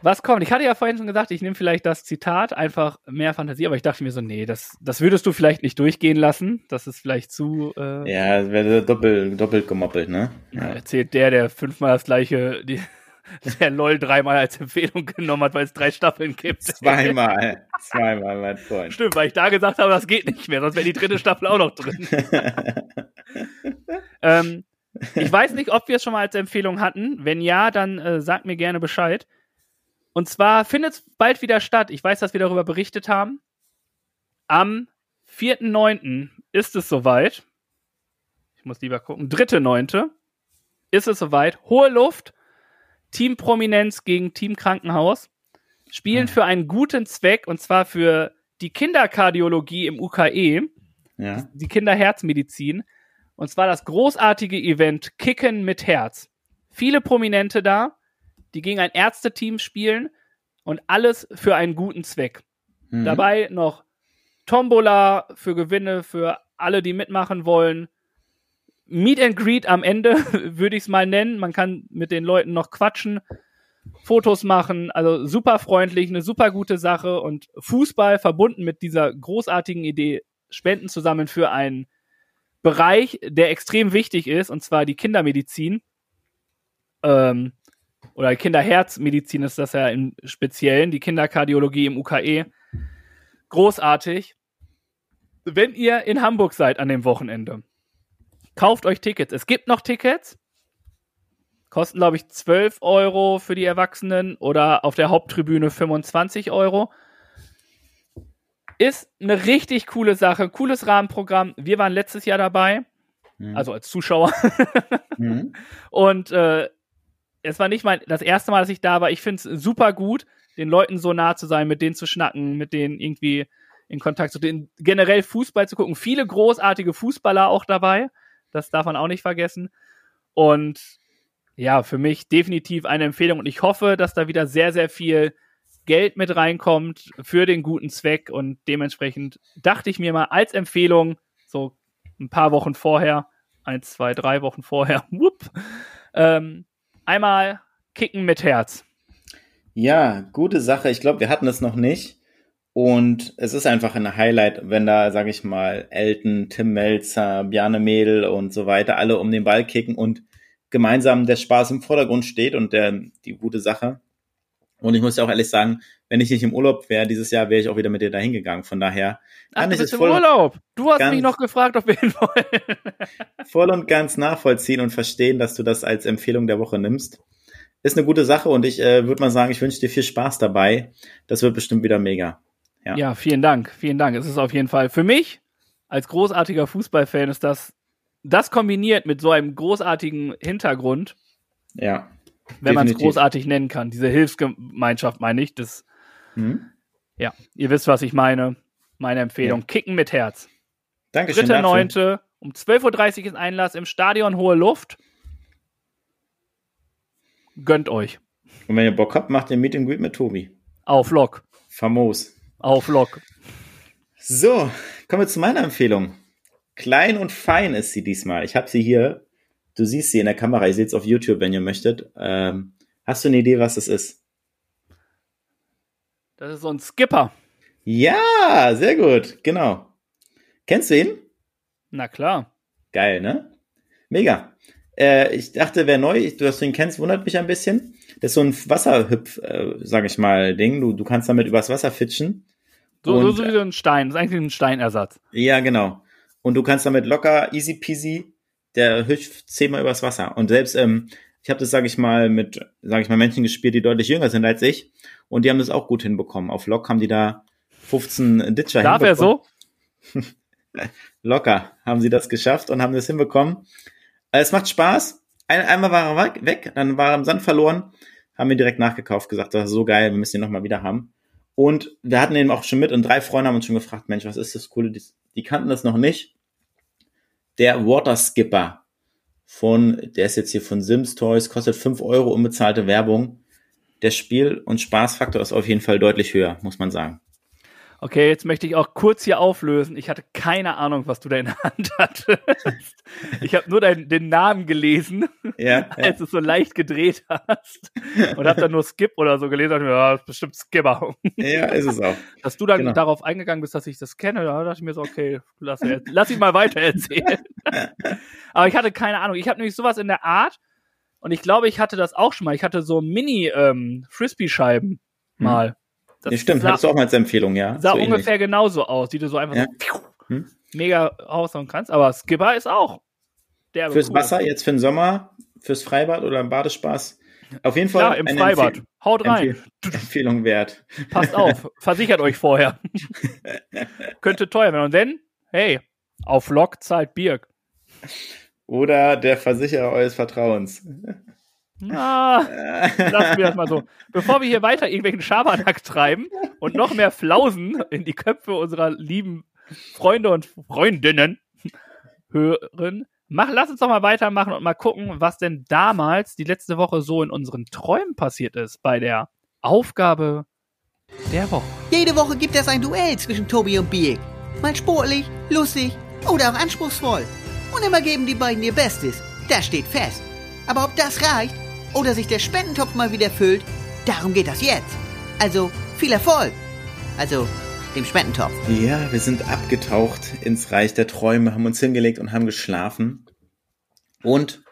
was kommt? Ich hatte ja vorhin schon gesagt, ich nehme vielleicht das Zitat, einfach mehr Fantasie, aber ich dachte mir so, nee, das, das würdest du vielleicht nicht durchgehen lassen. Das ist vielleicht zu. Äh, ja, das wäre doppelt, doppelt gemoppelt, ne? Ja. Erzählt der, der fünfmal das gleiche, die, der LOL dreimal als Empfehlung genommen hat, weil es drei Staffeln gibt. Zweimal. <laughs> Zweimal, mein Freund. Stimmt, weil ich da gesagt habe, das geht nicht mehr, sonst wäre die dritte Staffel auch noch drin. <laughs> ähm, ich weiß nicht, ob wir es schon mal als Empfehlung hatten. Wenn ja, dann äh, sagt mir gerne Bescheid. Und zwar findet es bald wieder statt. Ich weiß, dass wir darüber berichtet haben. Am 4.9. ist es soweit. Ich muss lieber gucken. 3.9. ist es soweit. Hohe Luft. Team Prominenz gegen Team Krankenhaus. Spielen ja. für einen guten Zweck und zwar für die Kinderkardiologie im UKE. Ja. Die Kinderherzmedizin. Und zwar das großartige Event Kicken mit Herz. Viele Prominente da die gegen ein Ärzteteam spielen und alles für einen guten Zweck. Mhm. Dabei noch Tombola für Gewinne für alle, die mitmachen wollen. Meet and Greet am Ende, <laughs> würde ich es mal nennen. Man kann mit den Leuten noch quatschen, Fotos machen. Also super freundlich, eine super gute Sache. Und Fußball verbunden mit dieser großartigen Idee, Spenden zusammen für ein Bereich, der extrem wichtig ist, und zwar die Kindermedizin. Ähm, oder Kinderherzmedizin ist das ja im Speziellen, die Kinderkardiologie im UKE. Großartig. Wenn ihr in Hamburg seid an dem Wochenende, kauft euch Tickets. Es gibt noch Tickets. Kosten, glaube ich, 12 Euro für die Erwachsenen oder auf der Haupttribüne 25 Euro. Ist eine richtig coole Sache, cooles Rahmenprogramm. Wir waren letztes Jahr dabei, mhm. also als Zuschauer. <laughs> mhm. Und äh, es war nicht mal das erste Mal, dass ich da war. Ich finde es super gut, den Leuten so nah zu sein, mit denen zu schnacken, mit denen irgendwie in Kontakt zu stehen, generell Fußball zu gucken. Viele großartige Fußballer auch dabei. Das darf man auch nicht vergessen. Und ja, für mich definitiv eine Empfehlung. Und ich hoffe, dass da wieder sehr, sehr viel Geld mit reinkommt für den guten Zweck. Und dementsprechend dachte ich mir mal als Empfehlung, so ein paar Wochen vorher, eins, zwei, drei Wochen vorher, <laughs> whoop, ähm, einmal kicken mit Herz. Ja, gute Sache. Ich glaube, wir hatten es noch nicht. Und es ist einfach ein Highlight, wenn da, sage ich mal, Elton, Tim Melzer, Bjarne Mädel und so weiter alle um den Ball kicken und gemeinsam der Spaß im Vordergrund steht und der, die gute Sache. Und ich muss ja auch ehrlich sagen, wenn ich nicht im Urlaub wäre, dieses Jahr wäre ich auch wieder mit dir dahin gegangen. Von daher kann Ach, ich es voll Urlaub. Du hast mich noch gefragt, ob wir hin wollen. voll und ganz nachvollziehen und verstehen, dass du das als Empfehlung der Woche nimmst. Ist eine gute Sache und ich äh, würde mal sagen, ich wünsche dir viel Spaß dabei. Das wird bestimmt wieder mega. Ja. ja, vielen Dank, vielen Dank. Es ist auf jeden Fall für mich als großartiger Fußballfan ist das das kombiniert mit so einem großartigen Hintergrund. Ja. Wenn man es großartig nennen kann. Diese Hilfsgemeinschaft meine ich. Das, mhm. Ja, ihr wisst, was ich meine. Meine Empfehlung. Ja. Kicken mit Herz. Dankeschön. 3.9. um 12.30 Uhr ist Einlass im Stadion Hohe Luft. Gönnt euch. Und wenn ihr Bock habt, macht ihr Meet and Greet mit Tobi. Auf Lok. Famos. Auf Lok. So, kommen wir zu meiner Empfehlung. Klein und fein ist sie diesmal. Ich habe sie hier. Du siehst sie in der Kamera. Ihr seht es auf YouTube, wenn ihr möchtet. Ähm, hast du eine Idee, was das ist? Das ist so ein Skipper. Ja, sehr gut. Genau. Kennst du ihn? Na klar. Geil, ne? Mega. Äh, ich dachte, wer neu, du, dass du ihn kennst, wundert mich ein bisschen. Das ist so ein Wasserhüpf, äh, sag ich mal, Ding. Du, du kannst damit übers Wasser fitschen. So, und, so, wie so ein Stein. Das ist eigentlich ein Steinersatz. Ja, genau. Und du kannst damit locker, easy peasy, der hüpft zehnmal übers Wasser. Und selbst, ähm, ich habe das, sage ich mal, mit, sage ich mal, Menschen gespielt, die deutlich jünger sind als ich. Und die haben das auch gut hinbekommen. Auf Lock haben die da 15 Ditcher Darf hinbekommen. er so? <laughs> Locker haben sie das geschafft und haben das hinbekommen. Äh, es macht Spaß. Ein, einmal war er weg, dann war er im Sand verloren. Haben wir direkt nachgekauft, gesagt, das ist so geil, wir müssen ihn nochmal wieder haben. Und wir hatten ihn auch schon mit und drei Freunde haben uns schon gefragt, Mensch, was ist das Coole? Die, die kannten das noch nicht. Der Water Skipper von, der ist jetzt hier von Sims Toys, kostet fünf Euro unbezahlte Werbung. Der Spiel- und Spaßfaktor ist auf jeden Fall deutlich höher, muss man sagen. Okay, jetzt möchte ich auch kurz hier auflösen. Ich hatte keine Ahnung, was du da in der Hand <laughs> hattest. Ich habe nur dein, den Namen gelesen, ja, <laughs> als ja. du es so leicht gedreht hast. Und habe dann nur Skip oder so gelesen. Und ja, das ist bestimmt Skipper. Ja, ist es auch. Dass du dann genau. darauf eingegangen bist, dass ich das kenne, da dachte ich mir so, okay, lass, lass ich mal weiter erzählen. <laughs> Aber ich hatte keine Ahnung. Ich habe nämlich sowas in der Art. Und ich glaube, ich hatte das auch schon mal. Ich hatte so Mini-Frisbee-Scheiben ähm, mal. Hm. Das nee, stimmt, sah, hattest du auch mal als Empfehlung, ja. Sah so ungefähr ähnlich. genauso aus, die du so einfach ja. so hm? mega raushauen kannst. Aber Skipper ist auch der Fürs cool. Wasser, jetzt für den Sommer, fürs Freibad oder im Badespaß. Auf jeden Fall. Ja, im Freibad. Empfehl Haut rein. Empfehl Empfehlung wert. Passt auf, <laughs> versichert euch vorher. <laughs> Könnte teuer werden. Und dann, hey, auf Lock zahlt Birk. Oder der Versicherer eures Vertrauens. Na, lassen wir das mal so. Bevor wir hier weiter irgendwelchen Schabernack treiben und noch mehr Flausen in die Köpfe unserer lieben Freunde und Freundinnen hören, mach, lass uns doch mal weitermachen und mal gucken, was denn damals die letzte Woche so in unseren Träumen passiert ist bei der Aufgabe der Woche. Jede Woche gibt es ein Duell zwischen Tobi und Biek. Mal sportlich, lustig oder auch anspruchsvoll. Und immer geben die beiden ihr Bestes. Das steht fest. Aber ob das reicht, oder sich der Spendentopf mal wieder füllt, darum geht das jetzt. Also viel Erfolg. Also dem Spendentopf. Ja, wir sind abgetaucht ins Reich der Träume, haben uns hingelegt und haben geschlafen. Und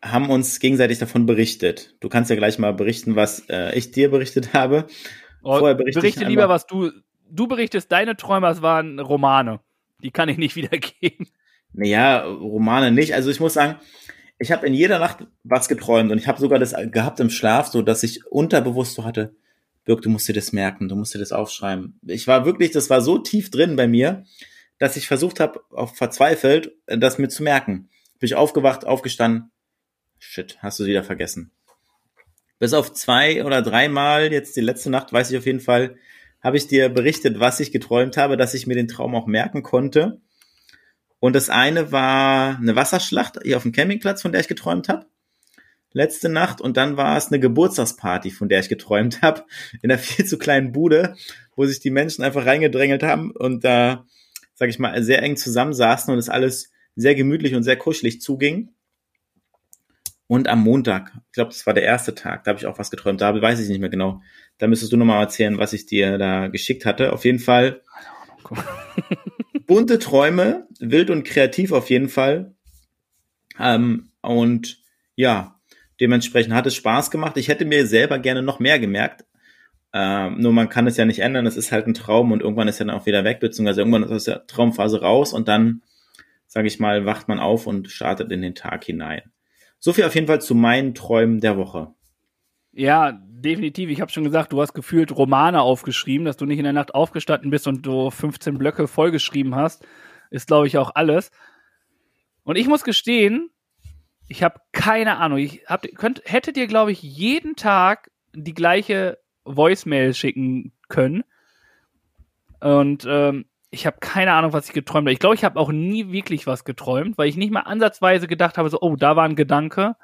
haben uns gegenseitig davon berichtet. Du kannst ja gleich mal berichten, was äh, ich dir berichtet habe. Oh, Vorher berichte, berichte lieber, was du. Du berichtest deine Träume, es waren Romane. Die kann ich nicht <laughs> wiedergeben. Naja, Romane nicht. Also ich muss sagen, ich habe in jeder Nacht was geträumt und ich habe sogar das gehabt im Schlaf, so dass ich unterbewusst so hatte, Birk, du musst dir das merken, du musst dir das aufschreiben. Ich war wirklich, das war so tief drin bei mir, dass ich versucht habe, auf verzweifelt, das mir zu merken. Bin ich aufgewacht, aufgestanden, shit, hast du wieder vergessen. Bis auf zwei oder dreimal, jetzt die letzte Nacht, weiß ich auf jeden Fall, habe ich dir berichtet, was ich geträumt habe, dass ich mir den Traum auch merken konnte. Und das eine war eine Wasserschlacht hier auf dem Campingplatz, von der ich geträumt habe. Letzte Nacht. Und dann war es eine Geburtstagsparty, von der ich geträumt habe. In einer viel zu kleinen Bude, wo sich die Menschen einfach reingedrängelt haben und da, sag ich mal, sehr eng zusammensaßen und es alles sehr gemütlich und sehr kuschelig zuging. Und am Montag, ich glaube, das war der erste Tag, da habe ich auch was geträumt. Da weiß ich nicht mehr genau. Da müsstest du nochmal erzählen, was ich dir da geschickt hatte. Auf jeden Fall <laughs> bunte Träume, wild und kreativ auf jeden Fall. Ähm, und ja, dementsprechend hat es Spaß gemacht. Ich hätte mir selber gerne noch mehr gemerkt. Ähm, nur man kann es ja nicht ändern. Es ist halt ein Traum und irgendwann ist er dann auch wieder weg, beziehungsweise irgendwann ist aus der Traumphase raus und dann, sage ich mal, wacht man auf und startet in den Tag hinein. So viel auf jeden Fall zu meinen Träumen der Woche. Ja, definitiv. Ich habe schon gesagt, du hast gefühlt Romane aufgeschrieben, dass du nicht in der Nacht aufgestanden bist und du 15 Blöcke vollgeschrieben hast. Ist, glaube ich, auch alles. Und ich muss gestehen, ich habe keine Ahnung. Ich hab, könnt, hätte dir, glaube ich, jeden Tag die gleiche Voicemail schicken können. Und ähm, ich habe keine Ahnung, was ich geträumt habe. Ich glaube, ich habe auch nie wirklich was geträumt, weil ich nicht mal ansatzweise gedacht habe, so, oh, da war ein Gedanke,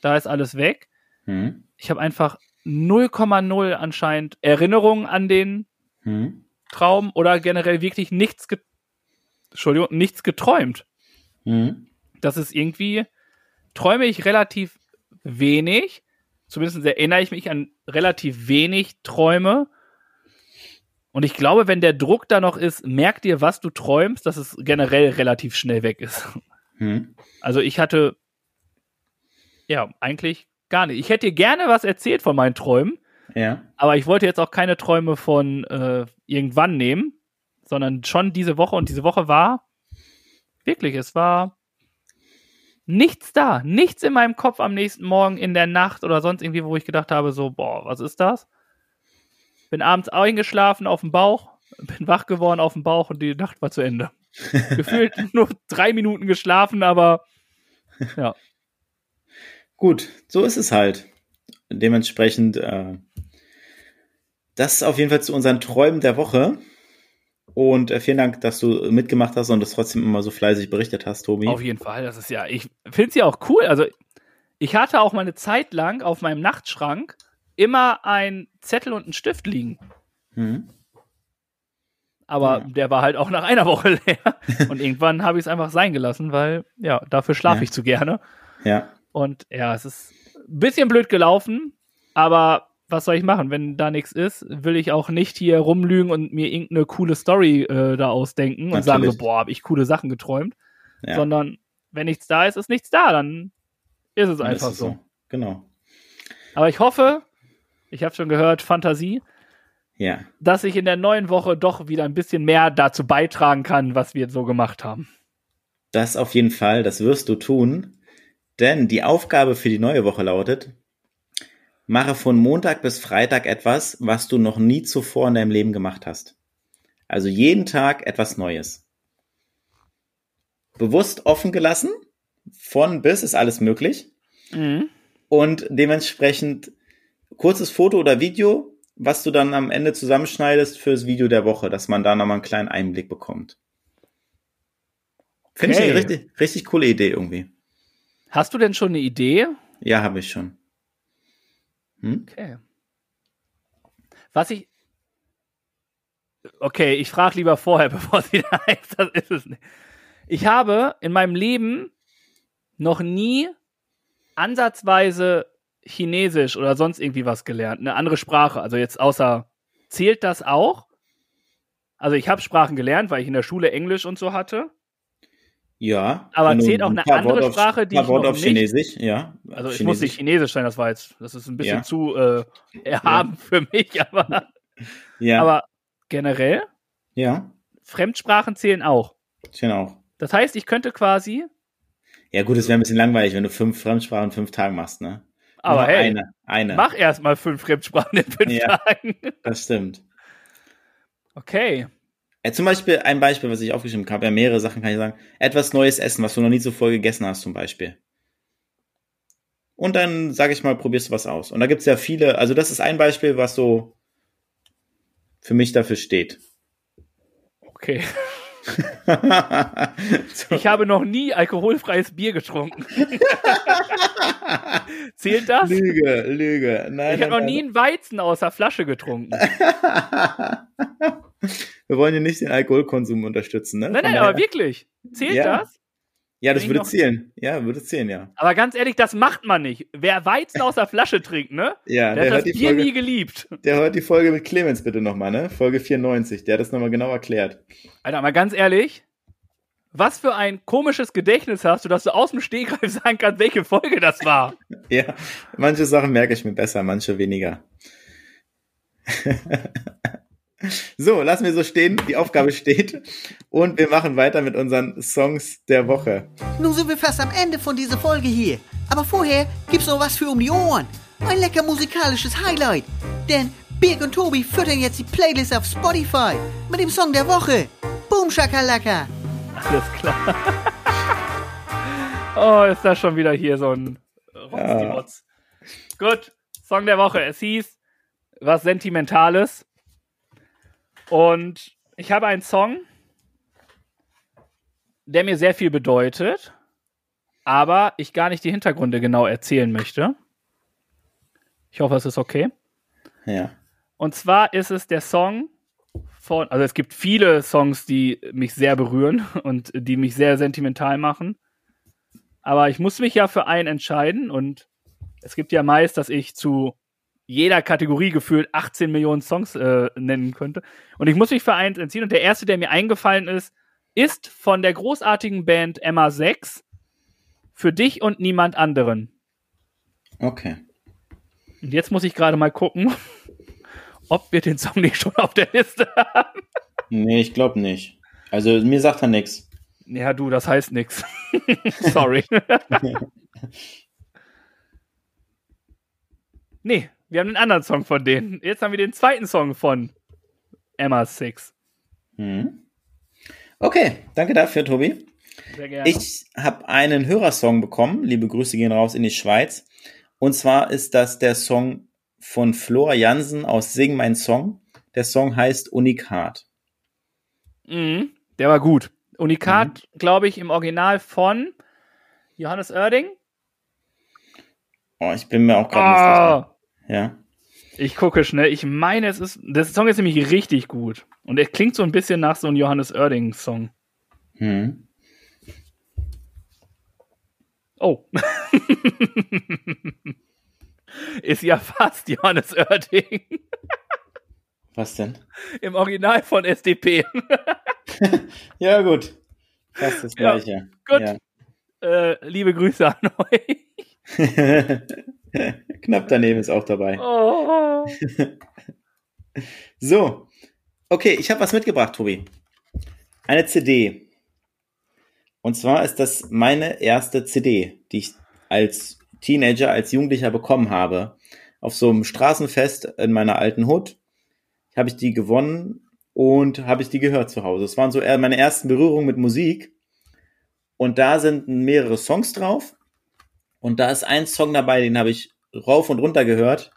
da ist alles weg. Hm. Ich habe einfach 0,0 anscheinend Erinnerungen an den hm. Traum oder generell wirklich nichts, ge Entschuldigung, nichts geträumt. Hm. Das ist irgendwie, träume ich relativ wenig, zumindest erinnere ich mich an relativ wenig Träume und ich glaube, wenn der Druck da noch ist, merk dir, was du träumst, dass es generell relativ schnell weg ist. Hm. Also ich hatte ja eigentlich gar nicht. Ich hätte dir gerne was erzählt von meinen Träumen. Ja. Aber ich wollte jetzt auch keine Träume von äh, irgendwann nehmen, sondern schon diese Woche. Und diese Woche war wirklich, es war nichts da. Nichts in meinem Kopf am nächsten Morgen, in der Nacht oder sonst irgendwie, wo ich gedacht habe, so, boah, was ist das? bin abends eingeschlafen auf dem Bauch, <laughs> bin wach geworden auf dem Bauch und die Nacht war zu Ende. <laughs> Gefühlt nur drei Minuten geschlafen, aber <laughs> ja. Gut, so ist es halt. Dementsprechend, äh, das auf jeden Fall zu unseren Träumen der Woche. Und äh, vielen Dank, dass du mitgemacht hast und das trotzdem immer so fleißig berichtet hast, Tobi. Auf jeden Fall, das ist ja, ich finde es ja auch cool. Also, ich hatte auch mal eine Zeit lang auf meinem Nachtschrank immer ein Zettel und ein Stift liegen. Mhm. Aber ja. der war halt auch nach einer Woche <laughs> leer. <laughs> Und irgendwann habe ich es einfach sein gelassen, weil, ja, dafür schlafe ja. ich zu gerne. Ja. Und ja, es ist ein bisschen blöd gelaufen, aber was soll ich machen? Wenn da nichts ist, will ich auch nicht hier rumlügen und mir irgendeine coole Story äh, da ausdenken Natürlich. und sagen so, boah, habe ich coole Sachen geträumt. Ja. Sondern wenn nichts da ist, ist nichts da. Dann ist es einfach ist es so. so. Genau. Aber ich hoffe, ich habe schon gehört, Fantasie. Ja. Dass ich in der neuen Woche doch wieder ein bisschen mehr dazu beitragen kann, was wir so gemacht haben. Das auf jeden Fall, das wirst du tun. Denn die Aufgabe für die neue Woche lautet, mache von Montag bis Freitag etwas, was du noch nie zuvor in deinem Leben gemacht hast. Also jeden Tag etwas Neues. Bewusst offen gelassen, von bis ist alles möglich. Mhm. Und dementsprechend kurzes Foto oder Video, was du dann am Ende zusammenschneidest fürs Video der Woche, dass man da nochmal einen kleinen Einblick bekommt. Finde okay. ich eine richtig, richtig coole Idee irgendwie. Hast du denn schon eine Idee? Ja, habe ich schon. Hm? Okay. Was ich. Okay, ich frage lieber vorher, <laughs> bevor sie da ist. Das ist es nicht. Ich habe in meinem Leben noch nie ansatzweise Chinesisch oder sonst irgendwie was gelernt, eine andere Sprache. Also jetzt außer, zählt das auch? Also ich habe Sprachen gelernt, weil ich in der Schule Englisch und so hatte. Ja. Aber zählt auch eine andere Wort Sprache, auf, die paar ich noch auf nicht- Chinesisch, ja. Also ich Chinesisch. muss nicht Chinesisch sein, das war jetzt, das ist ein bisschen Ja. zu äh, erhaben <laughs> für mich, aber, Ja, aber generell, ja, Fremdsprachen zählen auch. genau. Das heißt, ich könnte quasi, Ja gut, es wäre ein bisschen langweilig, wenn du fünf Fremdsprachen in fünf Tagen machst, ne? aber Nur hey, Eine, eine. mach erstmal fünf Fremdsprachen in fünf Ja. Tagen. Das stimmt. Okay. Ja, zum Beispiel ein Beispiel, was ich aufgeschrieben habe, ja, mehrere Sachen kann ich sagen. Etwas Neues essen, was du noch nie zuvor gegessen hast, zum Beispiel. Und dann, sage ich mal, probierst du was aus. Und da gibt's ja viele, also das ist ein Beispiel, was so für mich dafür steht. Okay. <laughs> so, Ich habe noch nie alkoholfreies Bier getrunken. <laughs> Zählt das? Lüge, Lüge. Nein, Ich habe noch nie einen Weizen aus der Flasche getrunken. <laughs> Wir wollen ja nicht den Alkoholkonsum unterstützen, ne? Nein, nein, aber wirklich. Zählt Ja. das? Ja, das würde noch- zählen. Ja, würde zählen, ja. Aber ganz ehrlich, das macht man nicht. Wer Weizen aus der Flasche trinkt, ne? Ja, Der der hat das die Bier nie Folge, geliebt. der hört die Folge mit Clemens bitte nochmal, ne? Folge 94. Der hat das nochmal genau erklärt. Alter, mal ganz ehrlich, was für ein komisches Gedächtnis hast du, dass du aus dem Stegreif <laughs> sagen kannst, welche Folge das war. <laughs> Ja, manche Sachen merke ich mir besser, manche weniger. <laughs> so, lassen wir so stehen. Die Aufgabe steht. Und wir machen weiter mit unseren Songs der Woche. Nun sind wir fast am Ende von dieser Folge hier. Aber vorher gibt's noch was für um die Ohren. Ein lecker musikalisches Highlight. Denn Birg und Tobi füttern jetzt die Playlist auf Spotify mit dem Song der Woche. Boom Shakalaka. Alles klar. oh, ist das schon wieder hier so ein Rotzdiwotz. Gut, Song der Woche. Es hieß was Sentimentales. Und ich habe einen Song, der mir sehr viel bedeutet, aber ich gar nicht die Hintergründe genau erzählen möchte. Ich hoffe, es ist okay. Ja. Und zwar ist es der Song von, also es gibt viele Songs, die mich sehr berühren <laughs> und die mich sehr sentimental machen. Aber ich muss mich ja für einen entscheiden und es gibt ja meist, dass ich zu jeder Kategorie gefühlt 18 Millionen Songs äh, nennen könnte. Und ich muss mich für einen entziehen. Und der erste, der mir eingefallen ist, ist von der großartigen Band Emma 6 für dich und niemand anderen. Okay. Und jetzt muss ich gerade mal gucken, <laughs> ob wir den Song nicht schon auf der Liste haben. Nee, ich glaube nicht. Also mir sagt er nix. Ja, du, das heißt nix. <laughs> Sorry. <laughs> nee, wir haben einen anderen Song von denen. Jetzt haben wir den zweiten Song von Emma Six. Hm. Okay, danke dafür, Tobi. Sehr gerne. Ich habe einen Hörersong bekommen. Liebe Grüße gehen raus in die Schweiz. Und zwar ist das der Song von Flora Jansen aus Sing mein Song. Der Song heißt Unikat. mhm, der war gut. Unikat, glaube ich, im Original von Johannes Oerding. Oh, ich bin mir auch gerade nicht Ah, sicher. Ja. ich gucke schnell. Ich meine, es ist. Der Song ist nämlich richtig gut. Und er klingt so ein bisschen nach so einem Johannes Oerding-Song. Hm. Oh. <laughs> ist ja fast Johannes Oerding. <laughs> Was denn? Im Original von SDP. <laughs> Ja, gut. Fast das Ja, gleiche. gut. äh, liebe Grüße an euch. <laughs> Knapp daneben ist auch dabei. Oh. So. Okay, ich habe was mitgebracht, Tobi. Eine CD. Und zwar ist das meine erste CD, die ich als Teenager, als Jugendlicher bekommen habe. Auf so einem Straßenfest in meiner alten Hut habe ich die gewonnen und habe ich die gehört zu Hause. Es waren so meine ersten Berührungen mit Musik. Und da sind mehrere Songs drauf. Und da ist ein Song dabei, den habe ich rauf und runter gehört.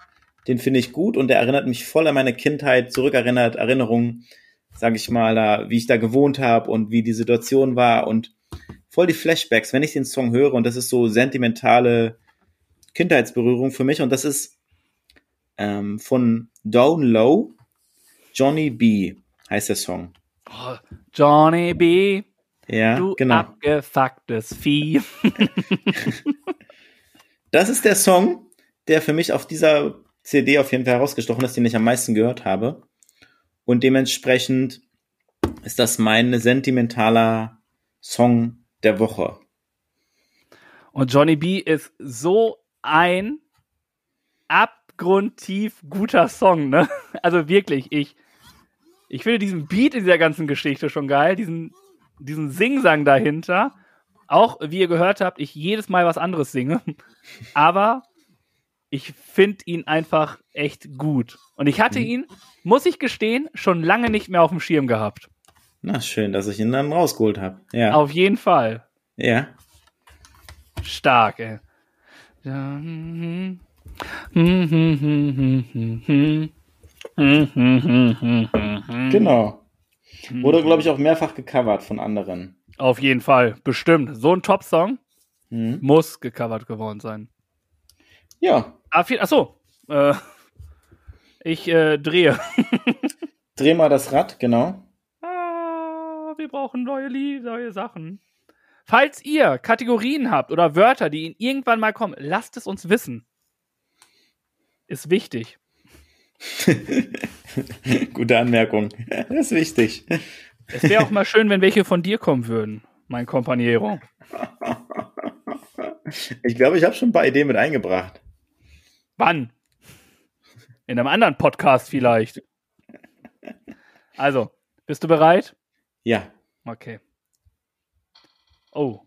Den finde ich gut und der erinnert mich voll an meine Kindheit, zurückerinnert, Erinnerungen, sage ich mal, da, wie ich da gewohnt habe und wie die Situation war und voll die Flashbacks, wenn ich den Song höre und das ist so sentimentale Kindheitsberührung für mich und das ist ähm, von Down Low, Johnny B heißt der Song. Oh, Johnny B., Ja, du genau. abgefucktes Vieh. <laughs> <laughs> Das ist der Song, der für mich auf dieser CD auf jeden Fall herausgestochen ist, den ich am meisten gehört habe. Und dementsprechend ist das mein sentimentaler Song der Woche. Und Johnny B ist so ein abgrundtief guter Song, ne? <laughs> Also wirklich, ich, ich finde diesen Beat in dieser ganzen Geschichte schon geil, diesen, diesen Singsang dahinter. Auch, wie ihr gehört habt, ich jedes Mal was anderes singe. <laughs> Aber ich finde ihn einfach echt gut. Und ich hatte mhm. ihn, muss ich gestehen, schon lange nicht mehr auf dem Schirm gehabt. Na, schön, dass ich ihn dann rausgeholt habe. Ja. Auf jeden Fall. Ja. Stark, ey. Genau. Wurde, glaube ich, auch mehrfach gecovert von anderen. Auf jeden Fall, bestimmt. So ein Top-Song mhm. muss gecovert geworden sein. Ja. Ah, achso. Äh, ich äh, drehe. <laughs> Dreh mal das Rad, genau. Ah, wir brauchen neue, neue Sachen. Falls ihr Kategorien habt oder Wörter, die Ihnen irgendwann mal kommen, lasst es uns wissen. Ist wichtig. <laughs> Gute Anmerkung. Das <laughs> ist wichtig. Es wäre auch mal schön, wenn welche von dir kommen würden, mein Kompaniero. Ich glaube, ich habe schon ein paar Ideen mit eingebracht. Wann? In einem anderen Podcast vielleicht. Also, bist du bereit? Ja. Okay. Oh.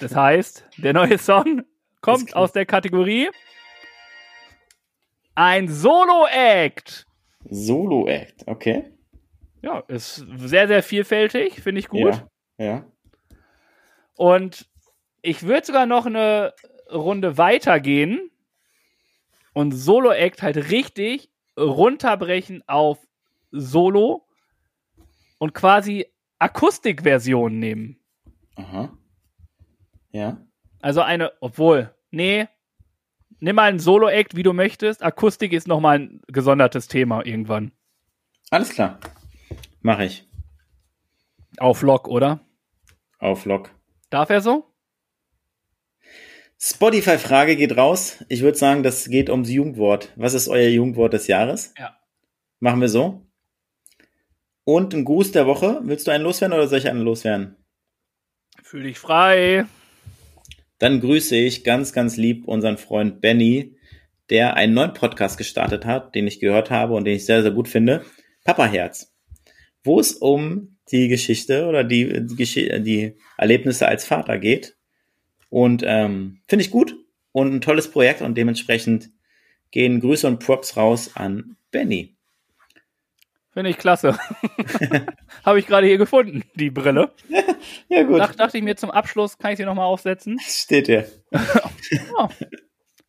Das heißt, der neue Song kommt aus der Kategorie ein Solo-Act. Solo-Act, okay. Ja, ist sehr, sehr vielfältig, finde ich gut. Ja, ja. Und ich würde sogar noch eine Runde weitergehen und Solo-Act halt richtig runterbrechen auf Solo und quasi Akustikversion nehmen. Aha. Ja. Also eine, obwohl, nee, nimm mal einen Solo-Act, wie du möchtest. Akustik ist nochmal ein gesondertes Thema irgendwann. Alles klar. Mach ich. Auf Lock, oder? Auf Lock. Darf er so? Spotify-Frage geht raus. Ich würde sagen, das geht ums Jugendwort. Was ist euer Jugendwort des Jahres? Ja. Machen wir so. Und ein Gruß der Woche. Willst du einen loswerden oder soll ich einen loswerden? Fühl dich frei. Dann grüße ich ganz, ganz lieb unseren Freund Benny, der einen neuen Podcast gestartet hat, den ich gehört habe und den ich sehr, sehr gut finde. Papa Herz. Wo es um die Geschichte oder die, die, die Erlebnisse als Vater geht und ähm, finde ich gut und ein tolles Projekt und dementsprechend gehen Grüße und Props raus an Benny. Finde ich klasse. <laughs> Habe ich gerade hier gefunden, die Brille. <laughs> ja, gut. Dach, dachte ich mir zum Abschluss, kann ich sie nochmal aufsetzen? Steht ja. <laughs> oh,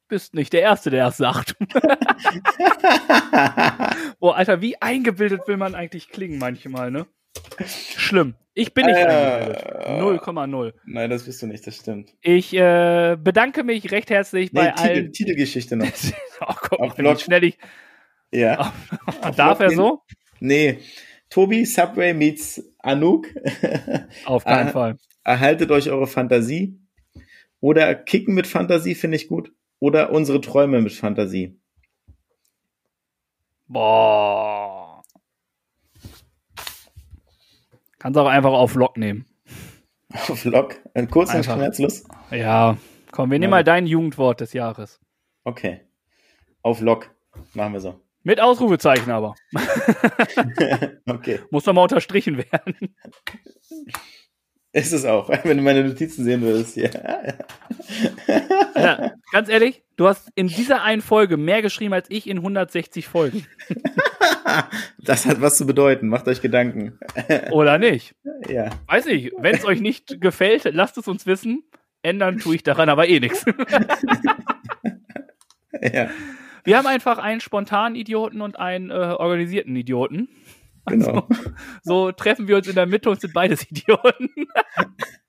bist nicht der Erste, der das sagt. <laughs> Boah, Alter, wie eingebildet will man eigentlich klingen manchmal, ne? Schlimm. Ich bin nicht äh, 0,0. Nein, das bist du nicht, das stimmt. Ich äh, bedanke mich recht herzlich nee, bei Titel, allen. Titelgeschichte noch. <laughs> oh, guck mal, wie schnell ich. Ja. <laughs> Darf er so? Nee. Tobi Subway meets Anouk. Auf keinen er, Fall. Erhaltet euch eure Fantasie. Oder Kicken mit Fantasie finde ich gut. Oder unsere Träume mit Fantasie. Boah. Kannst auch einfach auf Lock nehmen. <laughs> Auf Lock? Kurz und schmerzlos? Ja, komm, wir nehmen ja. mal dein Jugendwort des Jahres. Okay. Auf Lock. Machen wir so. Mit Ausrufezeichen aber. <laughs> <laughs> okay. Muss doch mal unterstrichen werden. Ist es auch, <laughs> wenn du meine Notizen sehen würdest hier. ja, ganz ehrlich, du hast in dieser einen Folge mehr geschrieben als ich in 160 Folgen. <laughs> das hat was zu bedeuten, macht euch Gedanken. Oder nicht? Ja. Weiß nicht, wenn es euch nicht gefällt, lasst es uns wissen. Ändern tue ich daran aber eh nichts. <laughs> ja. Wir haben einfach einen spontanen Idioten und einen äh, organisierten Idioten. Genau. Also, so treffen wir uns in der Mitte und sind beides Idioten.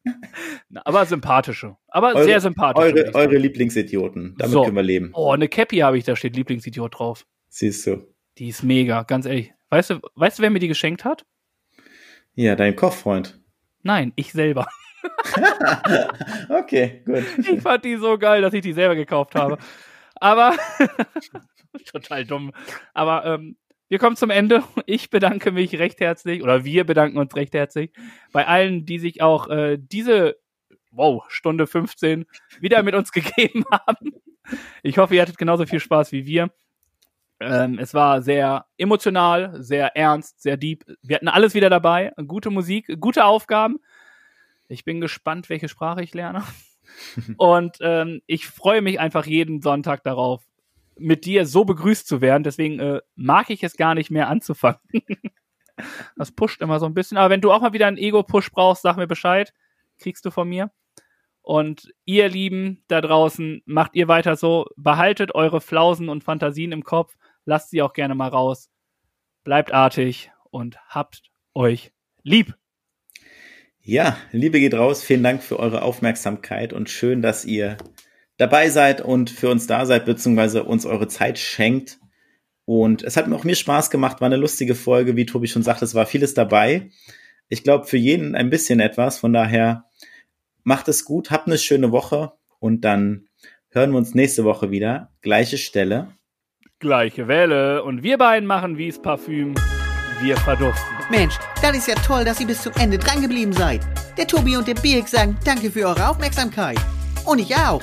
<laughs> aber sympathische. Aber eure, sehr sympathisch. Eure, eure Lieblingsidioten. Damit so. können wir leben. Oh, eine Cappy habe ich, da steht Lieblingsidiot drauf. Siehst du. Die ist mega, ganz ehrlich. Weißt du, weißt du, wer mir die geschenkt hat? Ja, dein Kochfreund. Nein, ich selber. <laughs> okay, gut. Ich fand die so geil, dass ich die selber gekauft habe. Aber <laughs> total dumm. Aber ähm, wir kommen zum Ende. <laughs> Ich bedanke mich recht herzlich oder wir bedanken uns recht herzlich bei allen, die sich auch äh, diese wow, Stunde 15 wieder mit uns <laughs> gegeben haben. Ich hoffe, ihr hattet genauso viel Spaß wie wir. Ähm, es war sehr emotional, sehr ernst, sehr deep. Wir hatten alles wieder dabei. Gute Musik, gute Aufgaben. Ich bin gespannt, welche Sprache ich lerne. <laughs> Und ähm, ich freue mich einfach jeden Sonntag darauf, mit dir so begrüßt zu werden. Deswegen äh, mag ich es gar nicht mehr anzufangen. <laughs> das pusht immer so ein bisschen. Aber wenn du auch mal wieder einen Ego-Push brauchst, sag mir Bescheid. Kriegst du von mir. Und ihr Lieben da draußen, macht ihr weiter so. Behaltet eure Flausen und Fantasien im Kopf. Lasst sie auch gerne mal raus. Bleibt artig und habt euch lieb. Ja, Liebe geht raus. Vielen Dank für eure Aufmerksamkeit und schön, dass ihr dabei seid und für uns da seid, beziehungsweise uns eure Zeit schenkt. Und es hat mir auch mir Spaß gemacht, war eine lustige Folge, wie Tobi schon sagte, es war vieles dabei. Ich glaube, für jeden ein bisschen etwas. Von daher macht es gut, habt eine schöne Woche und dann hören wir uns nächste Woche wieder. Gleiche Stelle. Gleiche Welle. Und wir beiden machen wie's Parfüm. Wir verduften. Mensch, das ist ja toll, dass ihr bis zum Ende drangeblieben seid. Der Tobi und der Birk sagen danke für eure Aufmerksamkeit. Und ich auch.